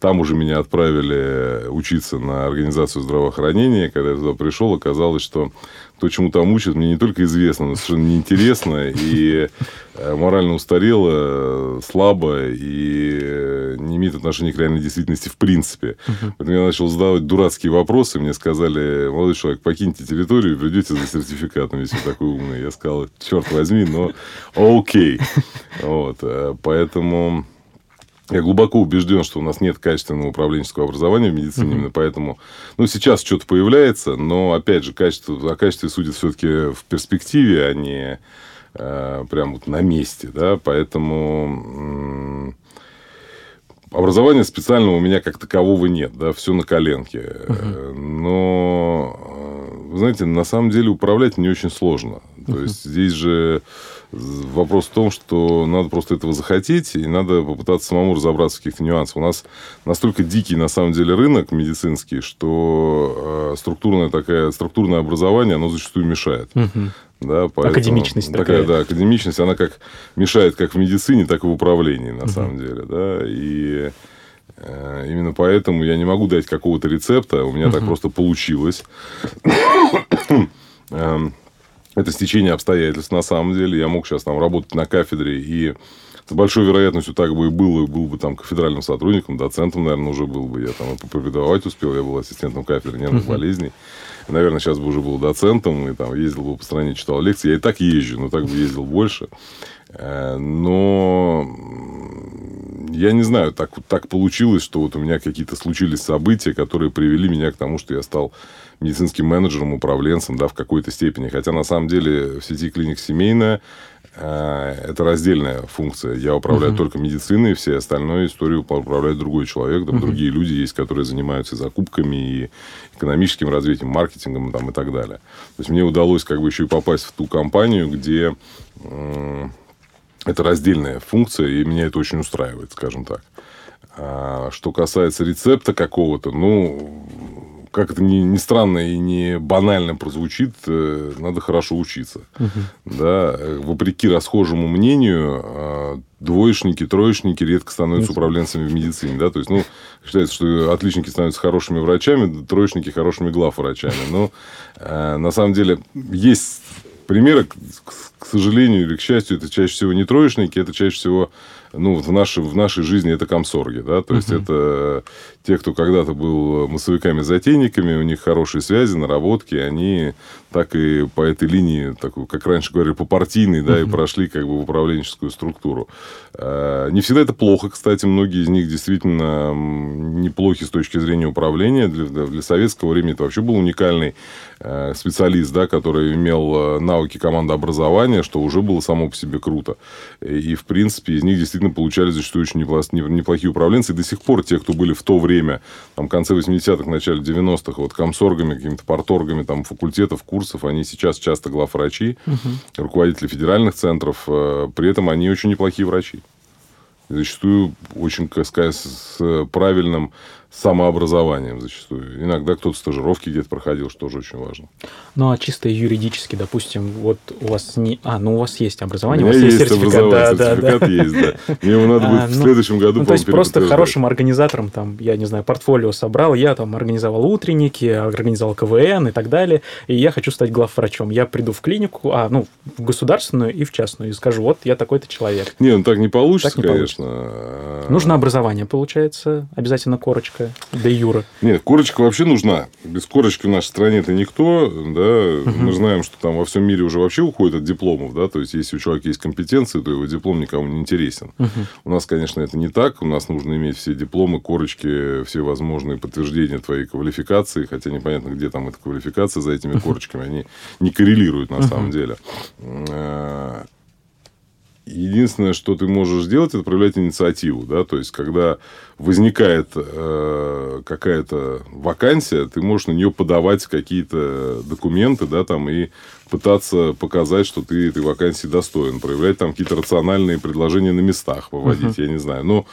Там уже меня отправили учиться на организацию здравоохранения. Когда я туда пришел, оказалось, что то, чему там учат, мне не только известно, но совершенно неинтересно и э, морально устарело, слабо и не имеет отношения к реальной действительности в принципе. Uh-huh. Поэтому я начал задавать дурацкие вопросы. Мне сказали, молодой человек, покиньте территорию и придете за сертификатом, если вы такой умный. Я сказал, черт возьми, но окей. Вот. Поэтому я глубоко убежден, что у нас нет качественного управленческого образования в медицине, mm-hmm. именно поэтому, ну, сейчас что-то появляется, но, опять же, качество, о качестве судят все-таки в перспективе, а не э, прям вот на месте, да, поэтому э, образования специального у меня как такового нет, да, все на коленке, uh-huh. но, э, вы знаете, на самом деле управлять не очень сложно, то есть здесь же Вопрос в том, что надо просто этого захотеть, и надо попытаться самому разобраться в каких-то нюансах. У нас настолько дикий, на самом деле, рынок медицинский, что э, структурное, такое, структурное образование, оно зачастую мешает. Угу. Да, поэтому, академичность такая. такая. Да, академичность, она как мешает как в медицине, так и в управлении, на угу. самом деле. Да, и э, именно поэтому я не могу дать какого-то рецепта, у меня угу. так просто получилось. Эм, это стечение обстоятельств на самом деле. Я мог сейчас там работать на кафедре и с большой вероятностью так бы и было, был бы там кафедральным сотрудником, доцентом, наверное, уже был бы. Я там и преподавать успел, я был ассистентом кафедры нервных uh-huh. болезней. Наверное, сейчас бы уже был доцентом, и там ездил бы по стране, читал лекции. Я и так езжу, но так бы ездил больше. Э, но я не знаю, так, так получилось, что вот у меня какие-то случились события, которые привели меня к тому, что я стал медицинским менеджером, управленцем, да, в какой-то степени. Хотя, на самом деле, в сети клиник семейная это раздельная функция. Я управляю uh-huh. только медициной, все остальное историю управляет другой человек. Там uh-huh. другие люди есть, которые занимаются закупками и экономическим развитием, маркетингом там, и так далее. То есть мне удалось как бы еще и попасть в ту компанию, где э, это раздельная функция, и меня это очень устраивает, скажем так. А что касается рецепта какого-то, ну, как это ни, ни странно и не банально прозвучит, э, надо хорошо учиться. Угу. Да, вопреки расхожему мнению, а, двоечники, троечники редко становятся управленцами в медицине. Да? То есть, ну, считается, что отличники становятся хорошими врачами, троечники хорошими главврачами. Но э, на самом деле есть примеры, к сожалению или к счастью, это чаще всего не троечники, это чаще всего ну, в нашей, в нашей жизни это комсорги, да, то есть, uh-huh. это те, кто когда-то был массовиками-затейниками, у них хорошие связи, наработки, они так и по этой линии, такой, как раньше говорили, по партийной, да, и прошли как бы в управленческую структуру. А, не всегда это плохо, кстати, многие из них действительно неплохи с точки зрения управления. Для, для советского времени это вообще был уникальный э, специалист, да, который имел э, навыки командообразования, что уже было само по себе круто. И, в принципе, из них действительно получали зачастую очень неплохие управленцы. И до сих пор те, кто были в то время, там, в конце 80-х, начале 90-х, вот комсоргами, какими-то порторгами там, факультетов, курсов, они сейчас часто главврачи, угу. руководители федеральных центров. Э, при этом они очень неплохие врачи. Зачастую очень, как сказать, с правильным самообразованием зачастую. Иногда кто-то стажировки где-то проходил, что тоже очень важно. Ну, а чисто юридически, допустим, вот у вас не... А, ну, у вас есть образование, у, у вас есть, есть сертификат. Да, сертификат да, есть, да. Мне его надо будет а, в ну, следующем году, ну, То есть, просто хорошим организатором, там, я не знаю, портфолио собрал, я там организовал утренники, организовал КВН и так далее, и я хочу стать главврачом. Я приду в клинику, а, ну, в государственную и в частную, и скажу, вот, я такой-то человек. Не, ну, так не получится, так не конечно. Получится. Нужно образование, получается, обязательно корочка корочка де юра. Нет, корочка вообще нужна. Без корочки в нашей стране это никто. Да? Угу. Мы знаем, что там во всем мире уже вообще уходит от дипломов. Да? То есть, если у человека есть компетенции, то его диплом никому не интересен. Угу. У нас, конечно, это не так. У нас нужно иметь все дипломы, корочки, все возможные подтверждения твоей квалификации. Хотя непонятно, где там эта квалификация за этими корочками. Они не коррелируют на самом деле. Э, Единственное, что ты можешь сделать, это проявлять инициативу. Да? То есть, когда возникает э, какая-то вакансия, ты можешь на нее подавать какие-то документы, да, там, и пытаться показать, что ты этой вакансии достоин, проявлять там какие-то рациональные предложения на местах, выводить, uh-huh. я не знаю. Но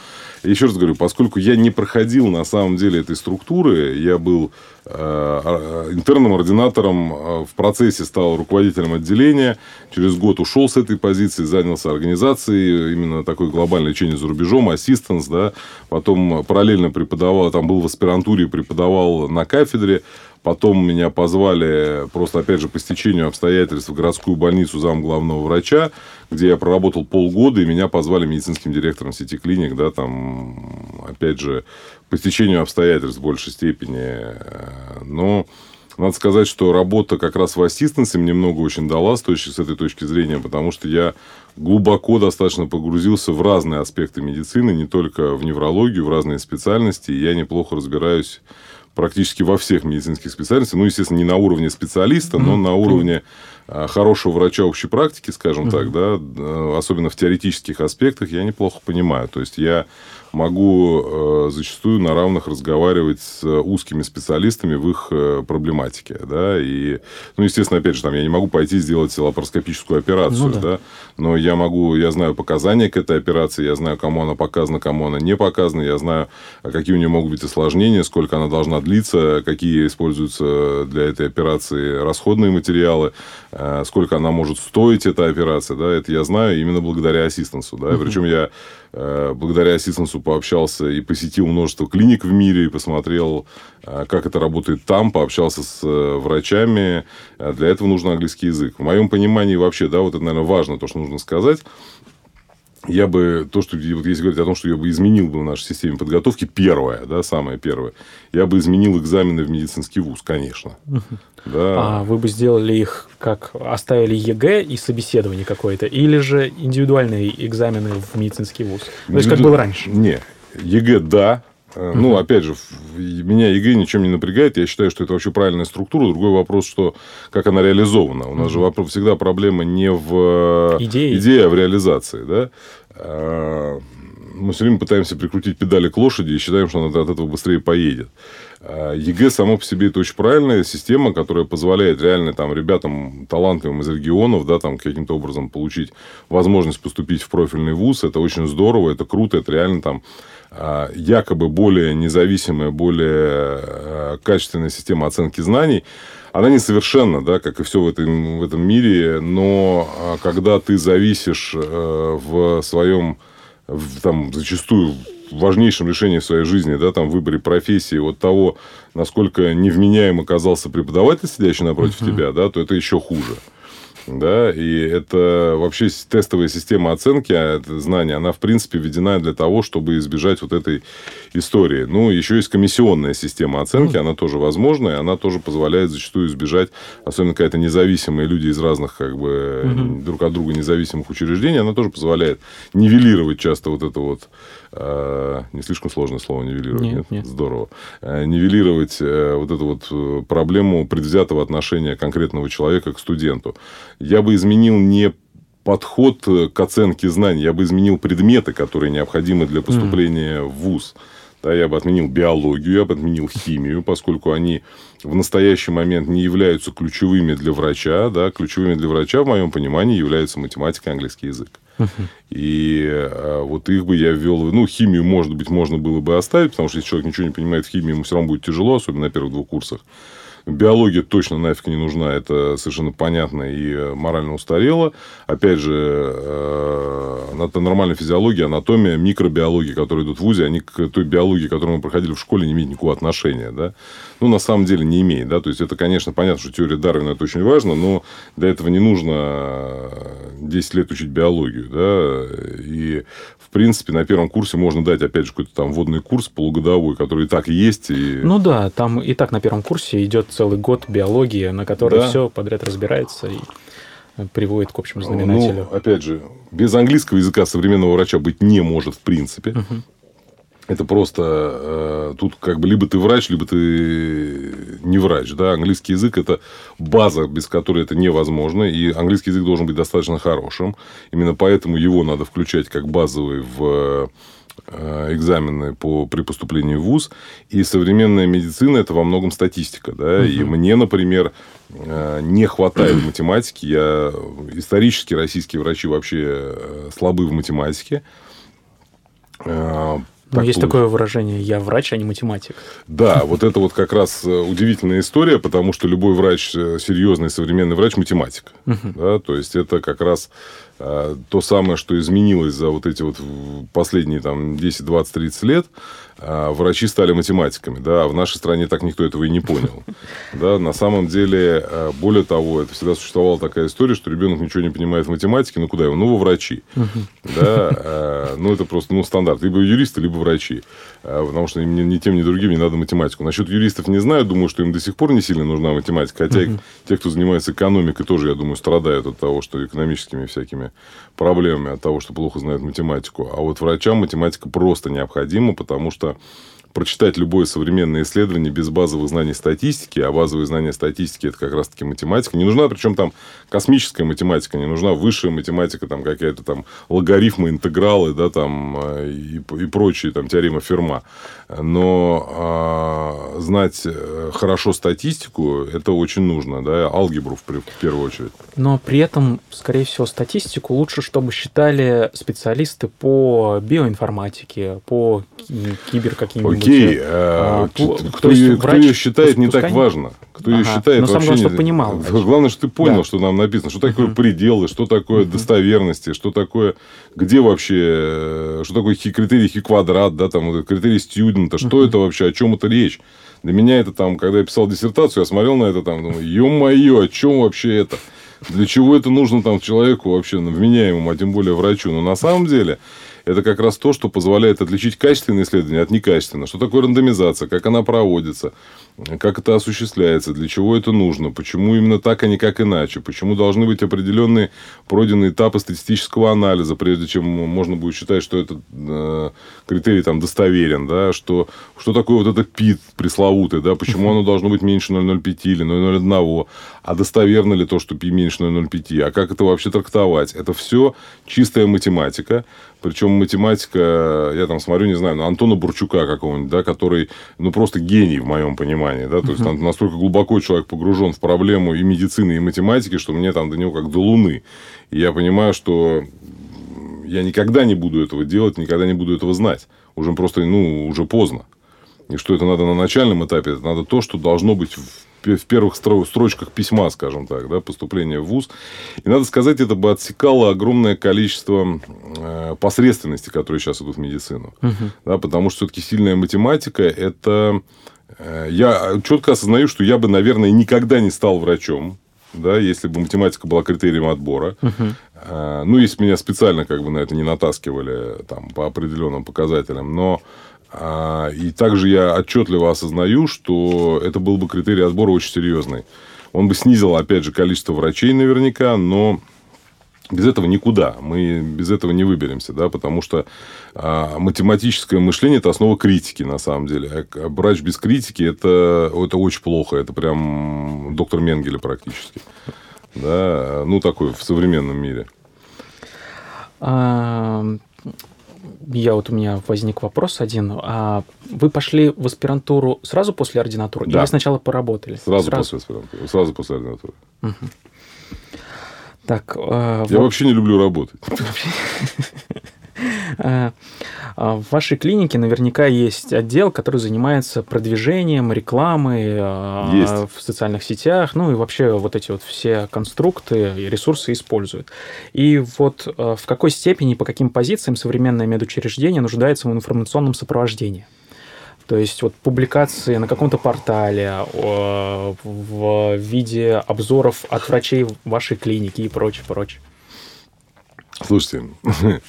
еще раз говорю, поскольку я не проходил на самом деле этой структуры, я был э, а, интерным ординатором, э, в процессе стал руководителем отделения, через год ушел с этой позиции, занялся организацией именно такой глобальной лечения за рубежом, ассистенс, да, потом параллельно преподавал, там был в аспирантуре, преподавал на кафедре, Потом меня позвали просто, опять же, по стечению обстоятельств в городскую больницу зам главного врача, где я проработал полгода, и меня позвали медицинским директором сети клиник, да, там, опять же, по стечению обстоятельств в большей степени. Но надо сказать, что работа как раз в ассистенсе мне много очень дала с, точки, с этой точки зрения, потому что я глубоко достаточно погрузился в разные аспекты медицины, не только в неврологию, в разные специальности. И я неплохо разбираюсь практически во всех медицинских специальностях. Ну, естественно, не на уровне специалиста, но на уровне а, хорошего врача общей практики, скажем так, да, особенно в теоретических аспектах, я неплохо понимаю. То есть я могу э, зачастую на равных разговаривать с узкими специалистами в их э, проблематике, да, и, ну, естественно, опять же, там, я не могу пойти сделать лапароскопическую операцию, ну, да. да, но я могу, я знаю показания к этой операции, я знаю, кому она показана, кому она не показана, я знаю, какие у нее могут быть осложнения, сколько она должна длиться, какие используются для этой операции расходные материалы, э, сколько она может стоить, эта операция, да, это я знаю именно благодаря ассистенсу, да, uh-huh. причем я Э, благодаря ассистенсу пообщался и посетил множество клиник в мире, и посмотрел, э, как это работает там, пообщался с врачами. Для этого нужен английский язык. В моем понимании вообще, да, вот это, наверное, важно, то, что нужно сказать я бы, то, что, вот если говорить о том, что я бы изменил бы в нашей системе подготовки, первое, да, самое первое, я бы изменил экзамены в медицинский вуз, конечно. Да. А вы бы сделали их, как оставили ЕГЭ и собеседование какое-то, или же индивидуальные экзамены в медицинский вуз? То есть, как было раньше? Не, ЕГЭ, да, Uh-huh. Ну, опять же, меня ЕГЭ ничем не напрягает. Я считаю, что это вообще правильная структура. Другой вопрос, что как она реализована. У нас uh-huh. же вопрос, всегда проблема не в идее, идее а в реализации. Да? А, мы все время пытаемся прикрутить педали к лошади и считаем, что она от этого быстрее поедет. А, ЕГЭ само по себе это очень правильная система, которая позволяет реально там ребятам талантливым из регионов, да, там каким-то образом получить возможность поступить в профильный вуз. Это очень здорово, это круто, это реально там якобы более независимая, более качественная система оценки знаний. Она несовершенна, да, как и все в этом, в этом мире, но когда ты зависишь э, в своем в, там, зачастую важнейшем решении в своей жизни, да, там, в выборе профессии, от того, насколько невменяем оказался преподаватель, сидящий напротив uh-huh. тебя, да, то это еще хуже да, и это вообще тестовая система оценки а это знания, она, в принципе, введена для того, чтобы избежать вот этой истории. Ну, еще есть комиссионная система оценки, она тоже возможна, и она тоже позволяет зачастую избежать, особенно какая-то независимые люди из разных, как бы, угу. друг от друга независимых учреждений, она тоже позволяет нивелировать часто вот это вот не слишком сложное слово нивелировать, нет? нет? нет. Здорово. Э, нивелировать э, вот эту вот проблему предвзятого отношения конкретного человека к студенту. Я бы изменил не подход к оценке знаний, я бы изменил предметы, которые необходимы для поступления mm. в ВУЗ. Да, я бы отменил биологию, я бы отменил химию, поскольку они в настоящий момент не являются ключевыми для врача. Да, ключевыми для врача, в моем понимании, являются математика и английский язык. И а, вот их бы я ввел... Ну, химию, может быть, можно было бы оставить, потому что если человек ничего не понимает в химии, ему все равно будет тяжело, особенно на первых двух курсах. Биология точно нафиг не нужна, это совершенно понятно и э, морально устарело. Опять же, э, это нормальная физиология, анатомия, микробиология, которые идут в ВУЗе, они к той биологии, которую мы проходили в школе, не имеют никакого отношения. Да? Ну, на самом деле, не имеет. Да? То есть, это, конечно, понятно, что теория Дарвина это очень важно, но для этого не нужно 10 лет учить биологию. Да? И, принципе, на первом курсе можно дать, опять же, какой-то там вводный курс полугодовой, который и так есть. И... Ну да, там и так на первом курсе идет целый год биологии, на которой да. все подряд разбирается и приводит к общему знаменателю. Ну, опять же, без английского языка современного врача быть не может в принципе. Угу. Это просто э, тут как бы либо ты врач, либо ты не врач. Да? Английский язык это база, без которой это невозможно. И английский язык должен быть достаточно хорошим. Именно поэтому его надо включать как базовый в Э, экзамены по, при поступлении в ВУЗ. И современная медицина – это во многом статистика. Да? Угу. И мне, например, э, не хватает математики. Я... Исторически российские врачи вообще э, слабы в математике. Так есть такое выражение «я врач, а не математик». Да, вот это вот как раз удивительная история, потому что любой врач, серьезный современный врач – математик. Да, то есть, это как раз то самое, что изменилось за вот эти вот последние там 10, 20, 30 лет, а, врачи стали математиками, да, а в нашей стране так никто этого и не понял. Да, на самом деле, а, более того, это всегда существовала такая история, что ребенок ничего не понимает в математике, ну куда его? Ну, во врачи. Да, ну, это просто, ну, стандарт. Либо юристы, либо врачи. Потому что ни, ни тем, ни другим не надо математику. Насчет юристов не знаю, думаю, что им до сих пор не сильно нужна математика. Хотя те, кто занимается экономикой, тоже, я думаю, страдают от того, что экономическими всякими проблемами, от того, что плохо знают математику. А вот врачам математика просто необходима, потому что прочитать любое современное исследование без базовых знаний статистики, а базовые знания статистики это как раз-таки математика. Не нужна, причем там космическая математика, не нужна высшая математика, там какая-то там логарифмы, интегралы, да, там э, и, и прочие там теоремы Ферма. Но а, знать э, хорошо статистику это очень нужно, да, алгебру в, в первую очередь. Но при этом, скорее всего, статистику лучше, чтобы считали специалисты по биоинформатике, по кибер каким-нибудь Окей, а, кто, кто, есть, кто ее считает, не так важно. Кто ага. ее считает, Но самое главное, чтобы понимал. Врач. Главное, что ты понял, да. что нам написано, что такое угу. пределы, что такое угу. достоверности, что такое, где вообще, э, что такое критерий хи квадрат, да, там критерий студента, что угу. это вообще, о чем это речь. Для меня это там, когда я писал диссертацию, я смотрел на это там, думаю, ё-моё, о чем вообще это? Для чего это нужно там человеку вообще, вменяемому, а тем более врачу? Но на самом деле это как раз то, что позволяет отличить качественные исследования от некачественных. Что такое рандомизация, как она проводится, как это осуществляется, для чего это нужно, почему именно так, а не как иначе, почему должны быть определенные пройденные этапы статистического анализа, прежде чем можно будет считать, что этот э, критерий там достоверен, да, что, что такое вот это ПИТ пресловутый, да, почему оно должно быть меньше 0,05 или 0,01, а достоверно ли то, что пи меньше 0,05, а как это вообще трактовать. Это все чистая математика, причем математика, я там смотрю, не знаю, на Антона Бурчука какого-нибудь, да, который, ну, просто гений в моем понимании, да, то есть, там настолько глубоко человек погружен в проблему и медицины, и математики, что мне там до него как до Луны. И я понимаю, что я никогда не буду этого делать, никогда не буду этого знать. Уже просто, ну, уже поздно. И что это надо на начальном этапе, это надо то, что должно быть в в первых строчках письма, скажем так, да, поступления в ВУЗ. И надо сказать, это бы отсекало огромное количество э, посредственности, которые сейчас идут в медицину. Угу. Да, потому что все-таки сильная математика это я четко осознаю, что я бы, наверное, никогда не стал врачом, да, если бы математика была критерием отбора. Угу. Ну, если меня специально как бы на это не натаскивали там, по определенным показателям. Но а, и также я отчетливо осознаю, что это был бы критерий отбора очень серьезный. Он бы снизил, опять же, количество врачей наверняка, но без этого никуда. Мы без этого не выберемся, да, потому что а, математическое мышление это основа критики, на самом деле. А врач без критики это, это очень плохо. Это прям доктор Менгеле практически. Да, ну, такой в современном мире я вот у меня возник вопрос один. А вы пошли в аспирантуру сразу после ординатуры да. или сначала поработали? Сразу, сразу? после аспирантуры, сразу после ординатуры. Угу. Так, э, я вот... вообще не люблю работать. Э, а в вашей клинике наверняка есть отдел, который занимается продвижением, рекламой э, есть. в социальных сетях, ну и вообще вот эти вот все конструкты и ресурсы используют. И вот э, в какой степени, по каким позициям современное медучреждение нуждается в информационном сопровождении? То есть вот публикации на каком-то портале в виде обзоров от врачей вашей клиники и прочее, прочее. Слушайте,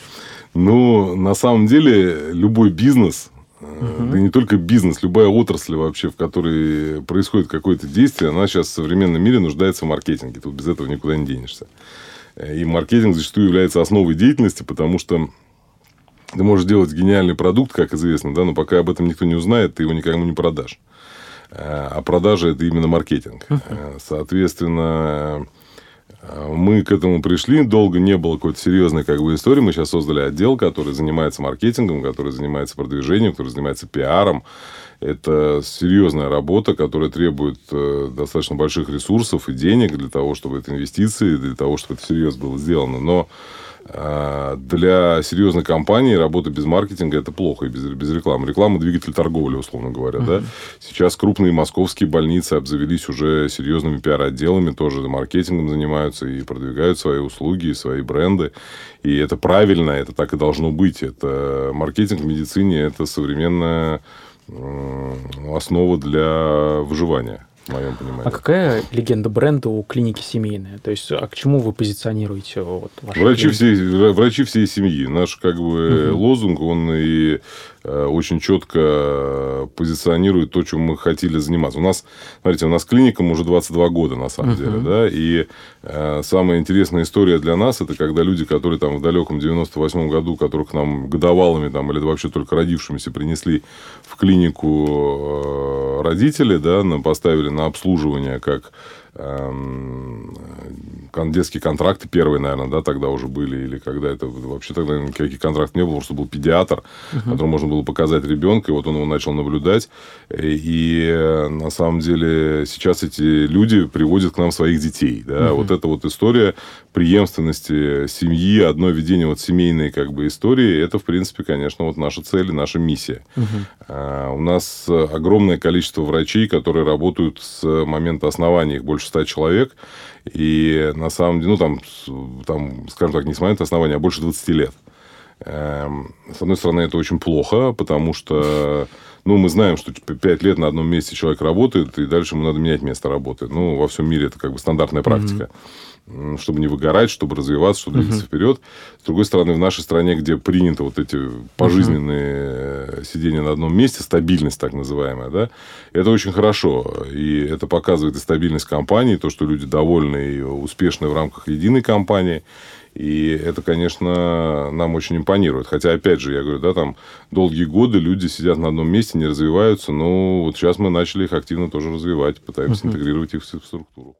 Ну, на самом деле, любой бизнес, угу. да не только бизнес, любая отрасль вообще, в которой происходит какое-то действие, она сейчас в современном мире нуждается в маркетинге. Тут без этого никуда не денешься. И маркетинг зачастую является основой деятельности, потому что ты можешь делать гениальный продукт, как известно, да, но пока об этом никто не узнает, ты его никому не продашь. А продажа это именно маркетинг. Uh-huh. Соответственно, мы к этому пришли, долго не было какой-то серьезной как бы, истории. Мы сейчас создали отдел, который занимается маркетингом, который занимается продвижением, который занимается пиаром. Это серьезная работа, которая требует э, достаточно больших ресурсов и денег для того, чтобы это инвестиции, для того, чтобы это серьезно было сделано. Но А, для серьезной компании работа без маркетинга это плохо и без, без рекламы. Реклама двигатель торговли, условно говоря. Uh-huh. Да? Сейчас крупные московские больницы обзавелись уже серьезными пиар-отделами, тоже маркетингом занимаются и продвигают свои услуги, и свои бренды. И это правильно, это так и должно быть. Это маркетинг в медицине это современная основа для выживания в моем понимании. А какая легенда бренда у клиники семейная? То есть, а к чему вы позиционируете вот, врачи, всей, врачи всей семьи. Наш как бы угу. лозунг, он и очень четко позиционирует то, чем мы хотели заниматься. У нас, смотрите, у нас клиникам уже 22 года, на самом uh-huh. деле, да, и э, самая интересная история для нас, это когда люди, которые там в далеком 98 году, которых нам годовалыми там, или вообще только родившимися принесли в клинику э, родители, да, нам поставили на обслуживание как детские контракты первые, наверное, да, тогда уже были, или когда это вообще тогда никаких контрактов не было, потому что был педиатр, uh-huh. которому можно было показать ребенка, и вот он его начал наблюдать. И э, на самом деле сейчас эти люди приводят к нам своих детей. Да? Uh-huh. Вот эта вот история преемственности семьи, одно ведение вот семейной как бы истории, это, в принципе, конечно, вот наша цель и наша миссия. Угу. А, у нас огромное количество врачей, которые работают с момента основания, их больше ста человек, и на самом деле, ну, там, там, скажем так, не с момента основания, а больше 20 лет. Эм, с одной стороны, это очень плохо, потому что ну, мы знаем, что пять лет на одном месте человек работает, и дальше ему надо менять место работы. Ну, во всем мире это как бы стандартная практика. Mm-hmm чтобы не выгорать, чтобы развиваться, чтобы двигаться uh-huh. вперед. С другой стороны, в нашей стране, где принято вот эти пожизненные uh-huh. сидения на одном месте, стабильность так называемая, да, это очень хорошо. И это показывает и стабильность компании, то, что люди довольны и успешны в рамках единой компании. И это, конечно, нам очень импонирует. Хотя, опять же, я говорю, да, там долгие годы люди сидят на одном месте, не развиваются. Но вот сейчас мы начали их активно тоже развивать, пытаемся uh-huh. интегрировать их в структуру.